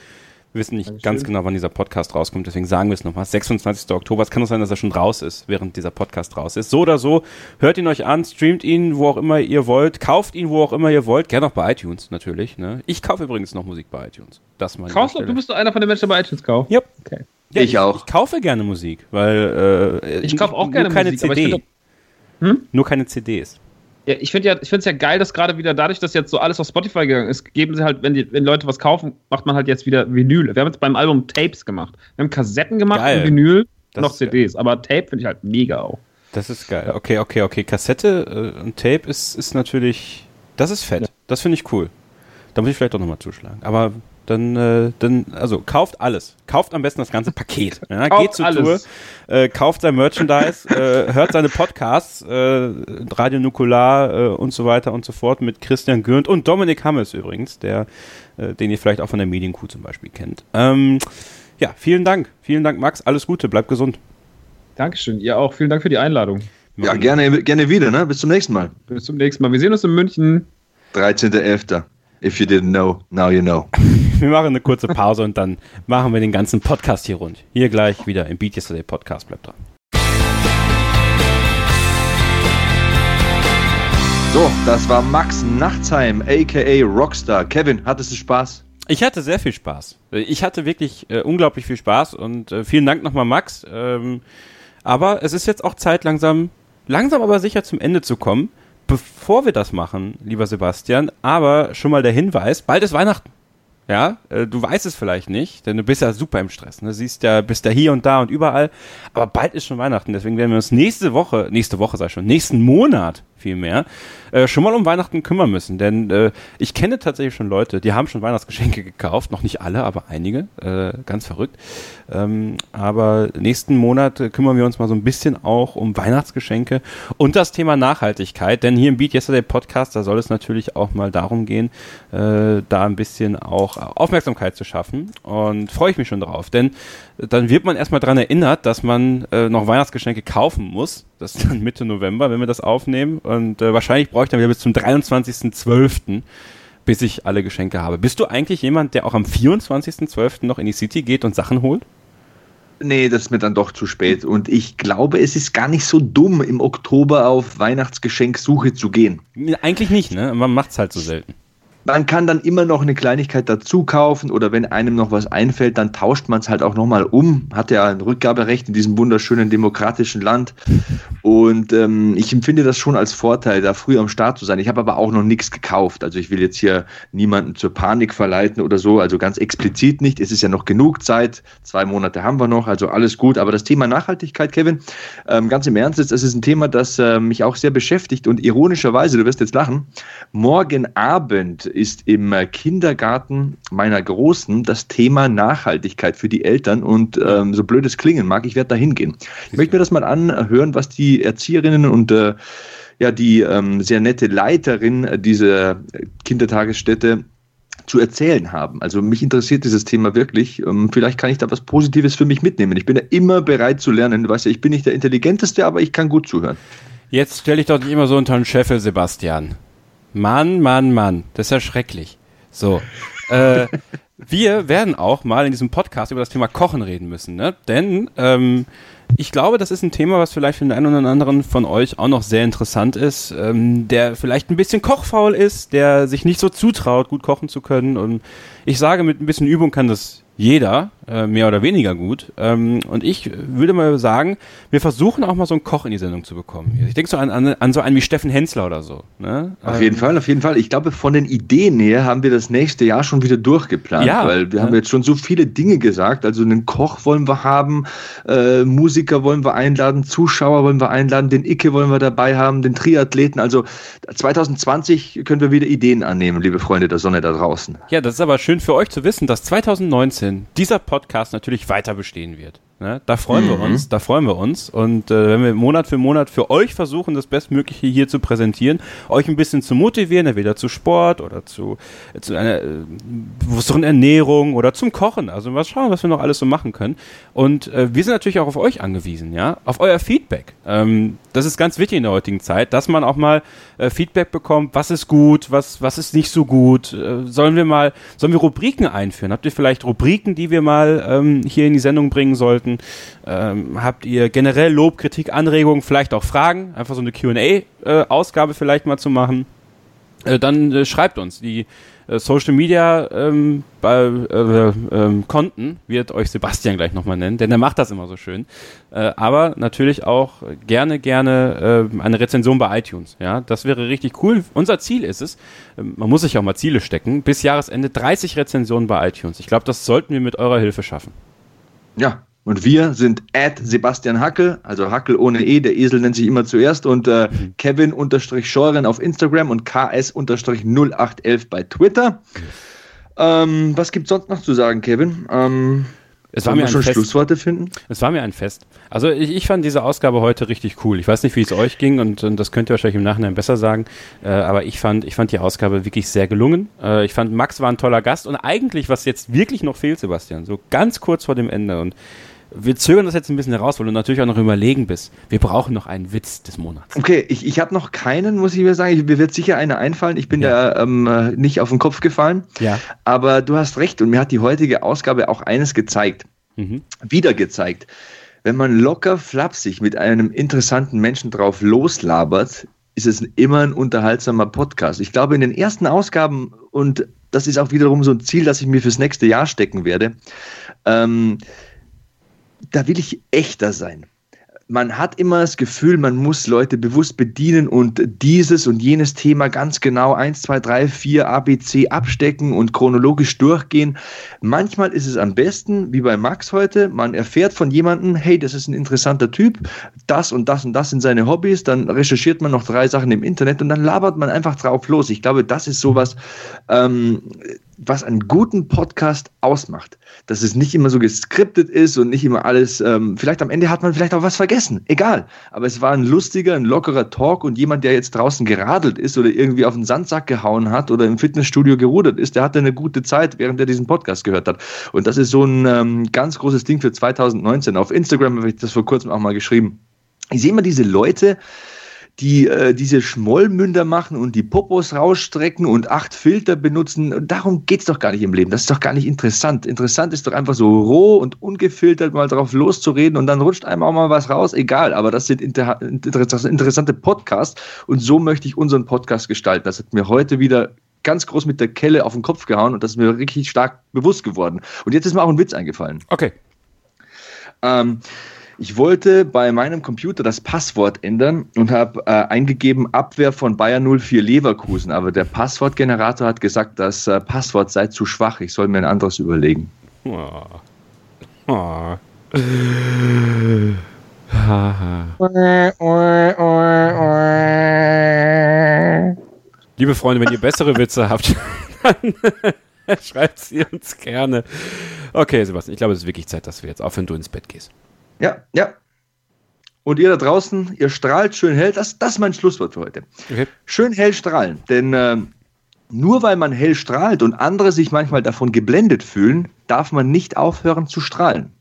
Wir wissen nicht Dankeschön. ganz genau, wann dieser Podcast rauskommt, deswegen sagen wir es nochmal. 26. Oktober. Es kann auch sein, dass er schon raus ist, während dieser Podcast raus ist. So oder so, hört ihn euch an, streamt ihn, wo auch immer ihr wollt, kauft ihn, wo auch immer ihr wollt. Gerne auch bei iTunes natürlich. Ne? Ich kaufe übrigens noch Musik bei iTunes. Das mal Kaufst du, du bist doch einer von den Menschen, der bei iTunes kauft? Yep. Okay. Ja, ich, ich, auch. Ich kaufe gerne Musik, weil äh, ich kaufe auch gerne keine Musik, CD. Hm? Nur keine CDs. Ja, ich finde ja, ich finde es ja geil, dass gerade wieder dadurch, dass jetzt so alles auf Spotify gegangen ist, geben sie halt, wenn die, wenn Leute was kaufen, macht man halt jetzt wieder Vinyl. Wir haben jetzt beim Album Tapes gemacht. Wir haben Kassetten gemacht geil. und Vinyl, das noch CDs. Geil. Aber Tape finde ich halt mega auch. Das ist geil. Okay, okay, okay. Kassette äh, und Tape ist, ist natürlich, das ist fett. Ja. Das finde ich cool. Da muss ich vielleicht doch nochmal zuschlagen. Aber dann, äh, dann, also kauft alles. Kauft am besten das ganze Paket. Ja, geht zur alles. Tour, äh, kauft sein Merchandise, äh, hört seine Podcasts, äh, Radio Nukular äh, und so weiter und so fort mit Christian Gürnt und Dominik Hammes übrigens, der, äh, den ihr vielleicht auch von der Medienkuh zum Beispiel kennt. Ähm, ja, vielen Dank. Vielen Dank, Max. Alles Gute. Bleibt gesund. Dankeschön. Ihr auch. Vielen Dank für die Einladung. Ja, gerne, gerne wieder. Ne? Bis zum nächsten Mal. Bis zum nächsten Mal. Wir sehen uns in München. 13.11. If you didn't know, now you know. wir machen eine kurze Pause und dann machen wir den ganzen Podcast hier rund. Hier gleich wieder im Beat Yesterday Podcast. Bleibt dran. So, das war Max Nachtsheim, aka Rockstar. Kevin, hattest du Spaß? Ich hatte sehr viel Spaß. Ich hatte wirklich äh, unglaublich viel Spaß und äh, vielen Dank nochmal, Max. Ähm, aber es ist jetzt auch Zeit, langsam, langsam aber sicher zum Ende zu kommen. Bevor wir das machen, lieber Sebastian, aber schon mal der Hinweis, bald ist Weihnachten. Ja, äh, du weißt es vielleicht nicht, denn du bist ja super im Stress. Ne? Siehst ja, bist ja hier und da und überall. Aber bald ist schon Weihnachten, deswegen werden wir uns nächste Woche, nächste Woche sei schon, nächsten Monat vielmehr, äh, schon mal um Weihnachten kümmern müssen. Denn äh, ich kenne tatsächlich schon Leute, die haben schon Weihnachtsgeschenke gekauft. Noch nicht alle, aber einige. Äh, ganz verrückt. Ähm, aber nächsten Monat äh, kümmern wir uns mal so ein bisschen auch um Weihnachtsgeschenke und das Thema Nachhaltigkeit. Denn hier im Beat Yesterday Podcast, da soll es natürlich auch mal darum gehen, äh, da ein bisschen auch Aufmerksamkeit zu schaffen. Und freue ich mich schon drauf. Denn dann wird man erstmal daran erinnert, dass man äh, noch Weihnachtsgeschenke kaufen muss. Das ist dann Mitte November, wenn wir das aufnehmen. Und äh, wahrscheinlich brauche ich dann wieder bis zum 23.12., bis ich alle Geschenke habe. Bist du eigentlich jemand, der auch am 24.12. noch in die City geht und Sachen holt? Nee, das ist mir dann doch zu spät. Und ich glaube, es ist gar nicht so dumm, im Oktober auf Weihnachtsgeschenksuche zu gehen. Eigentlich nicht, ne? Man macht es halt so selten. Man kann dann immer noch eine Kleinigkeit dazu kaufen oder wenn einem noch was einfällt, dann tauscht man es halt auch nochmal um. Hat ja ein Rückgaberecht in diesem wunderschönen demokratischen Land. Und ähm, ich empfinde das schon als Vorteil, da früh am Start zu sein. Ich habe aber auch noch nichts gekauft. Also ich will jetzt hier niemanden zur Panik verleiten oder so. Also ganz explizit nicht. Es ist ja noch genug Zeit. Zwei Monate haben wir noch. Also alles gut. Aber das Thema Nachhaltigkeit, Kevin, ähm, ganz im Ernst, es ist ein Thema, das äh, mich auch sehr beschäftigt. Und ironischerweise, du wirst jetzt lachen, morgen Abend ist im Kindergarten meiner Großen das Thema Nachhaltigkeit für die Eltern und ähm, so blöd es klingen mag, ich werde da hingehen. Ich möchte mir das mal anhören, was die Erzieherinnen und äh, ja, die ähm, sehr nette Leiterin dieser Kindertagesstätte zu erzählen haben. Also mich interessiert dieses Thema wirklich. Ähm, vielleicht kann ich da was Positives für mich mitnehmen. Ich bin ja immer bereit zu lernen. Du weißt ja, ich bin nicht der Intelligenteste, aber ich kann gut zuhören. Jetzt stelle ich doch nicht immer so unter den Scheffel, Sebastian. Mann, Mann, Mann, das ist ja schrecklich. So, äh, wir werden auch mal in diesem Podcast über das Thema Kochen reden müssen, ne? Denn ähm, ich glaube, das ist ein Thema, was vielleicht für den einen oder anderen von euch auch noch sehr interessant ist, ähm, der vielleicht ein bisschen kochfaul ist, der sich nicht so zutraut, gut kochen zu können. Und ich sage, mit ein bisschen Übung kann das jeder. Äh, mehr oder weniger gut. Ähm, und ich würde mal sagen, wir versuchen auch mal so einen Koch in die Sendung zu bekommen. Ich denke so an, an, an, so einen wie Steffen Hensler oder so. Ne? Auf ähm, jeden Fall, auf jeden Fall. Ich glaube, von den Ideen her haben wir das nächste Jahr schon wieder durchgeplant, ja, weil wir ja. haben jetzt schon so viele Dinge gesagt. Also einen Koch wollen wir haben, äh, Musiker wollen wir einladen, Zuschauer wollen wir einladen, den Icke wollen wir dabei haben, den Triathleten. Also 2020 können wir wieder Ideen annehmen, liebe Freunde der Sonne da draußen. Ja, das ist aber schön für euch zu wissen, dass 2019 dieser Podcast natürlich weiter bestehen wird. Ne? Da freuen mhm. wir uns, da freuen wir uns. Und äh, wenn wir Monat für Monat für euch versuchen, das Bestmögliche hier zu präsentieren, euch ein bisschen zu motivieren, entweder zu Sport oder zu, zu einer äh, bewussteren Ernährung oder zum Kochen. Also mal schauen, was wir noch alles so machen können. Und äh, wir sind natürlich auch auf euch angewiesen, ja, auf euer Feedback. Ähm, das ist ganz wichtig in der heutigen Zeit, dass man auch mal äh, Feedback bekommt, was ist gut, was, was ist nicht so gut. Äh, sollen wir mal, sollen wir Rubriken einführen? Habt ihr vielleicht Rubriken, die wir mal ähm, hier in die Sendung bringen sollten? Möchten. Ähm, habt ihr generell Lob, Kritik, Anregungen, vielleicht auch Fragen? Einfach so eine QA-Ausgabe äh, vielleicht mal zu machen. Äh, dann äh, schreibt uns. Die äh, Social Media ähm, äh, ähm, Konten wird euch Sebastian gleich nochmal nennen, denn er macht das immer so schön. Äh, aber natürlich auch gerne, gerne eine Rezension bei iTunes. Ja, das wäre richtig cool. Unser Ziel ist es, man muss sich auch mal Ziele stecken, bis Jahresende 30 Rezensionen bei iTunes. Ich glaube, das sollten wir mit eurer Hilfe schaffen. Ja, und wir sind at Sebastian Hackel, also Hackel ohne E, der Esel nennt sich immer zuerst, und äh, mhm. Kevin-Scheuren auf Instagram und KS-0811 bei Twitter. Ähm, was gibt es sonst noch zu sagen, Kevin? Ähm, es war mir schon Fest. Schlussworte finden? Es war mir ein Fest. Also ich, ich, fand diese Ausgabe heute richtig cool. Ich weiß nicht, wie es euch ging und, und, das könnt ihr wahrscheinlich im Nachhinein besser sagen. Äh, aber ich fand, ich fand die Ausgabe wirklich sehr gelungen. Äh, ich fand, Max war ein toller Gast und eigentlich, was jetzt wirklich noch fehlt, Sebastian, so ganz kurz vor dem Ende und wir zögern das jetzt ein bisschen heraus, weil du natürlich auch noch überlegen bist. Wir brauchen noch einen Witz des Monats. Okay, ich, ich habe noch keinen, muss ich mir sagen. Mir wird sicher einer einfallen. Ich bin ja. da ähm, nicht auf den Kopf gefallen. Ja. Aber du hast recht und mir hat die heutige Ausgabe auch eines gezeigt. Mhm. Wieder gezeigt. Wenn man locker flapsig mit einem interessanten Menschen drauf loslabert, ist es immer ein unterhaltsamer Podcast. Ich glaube, in den ersten Ausgaben, und das ist auch wiederum so ein Ziel, das ich mir fürs nächste Jahr stecken werde, ähm, da will ich echter sein. Man hat immer das Gefühl, man muss Leute bewusst bedienen und dieses und jenes Thema ganz genau 1, 2, 3, 4 ABC abstecken und chronologisch durchgehen. Manchmal ist es am besten, wie bei Max heute, man erfährt von jemandem, hey, das ist ein interessanter Typ, das und das und das sind seine Hobbys, dann recherchiert man noch drei Sachen im Internet und dann labert man einfach drauf los. Ich glaube, das ist sowas, ähm, was einen guten Podcast ausmacht. Dass es nicht immer so geskriptet ist und nicht immer alles, ähm, vielleicht am Ende hat man vielleicht auch was vergessen. Egal. Aber es war ein lustiger, ein lockerer Talk und jemand, der jetzt draußen geradelt ist oder irgendwie auf den Sandsack gehauen hat oder im Fitnessstudio gerudert ist, der hatte eine gute Zeit, während er diesen Podcast gehört hat. Und das ist so ein ähm, ganz großes Ding für 2019. Auf Instagram habe ich das vor kurzem auch mal geschrieben. Ich sehe immer diese Leute, die äh, diese Schmollmünder machen und die Popos rausstrecken und acht Filter benutzen. Darum geht es doch gar nicht im Leben. Das ist doch gar nicht interessant. Interessant ist doch einfach so roh und ungefiltert mal drauf loszureden und dann rutscht einem auch mal was raus. Egal, aber das sind inter interessante Podcasts und so möchte ich unseren Podcast gestalten. Das hat mir heute wieder ganz groß mit der Kelle auf den Kopf gehauen und das ist mir richtig stark bewusst geworden. Und jetzt ist mir auch ein Witz eingefallen. Okay. Ähm, ich wollte bei meinem Computer das Passwort ändern und habe äh, eingegeben Abwehr von Bayer 04 Leverkusen, aber der Passwortgenerator hat gesagt, das äh, Passwort sei zu schwach, ich soll mir ein anderes überlegen. Oh. Oh. Liebe Freunde, wenn ihr bessere Witze habt, dann schreibt sie uns gerne. Okay, Sebastian, ich glaube, es ist wirklich Zeit, dass wir jetzt aufhören, du ins Bett gehst. Ja, ja. Und ihr da draußen, ihr strahlt schön hell. Das, das ist mein Schlusswort für heute. Okay. Schön hell strahlen. Denn äh, nur weil man hell strahlt und andere sich manchmal davon geblendet fühlen, darf man nicht aufhören zu strahlen.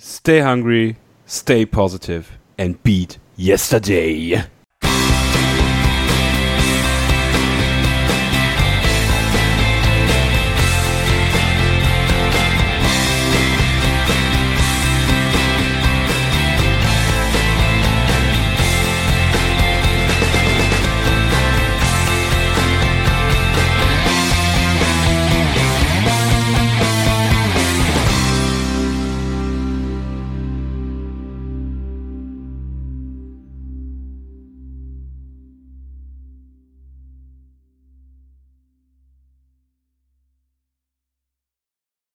Stay hungry, stay positive and beat yesterday.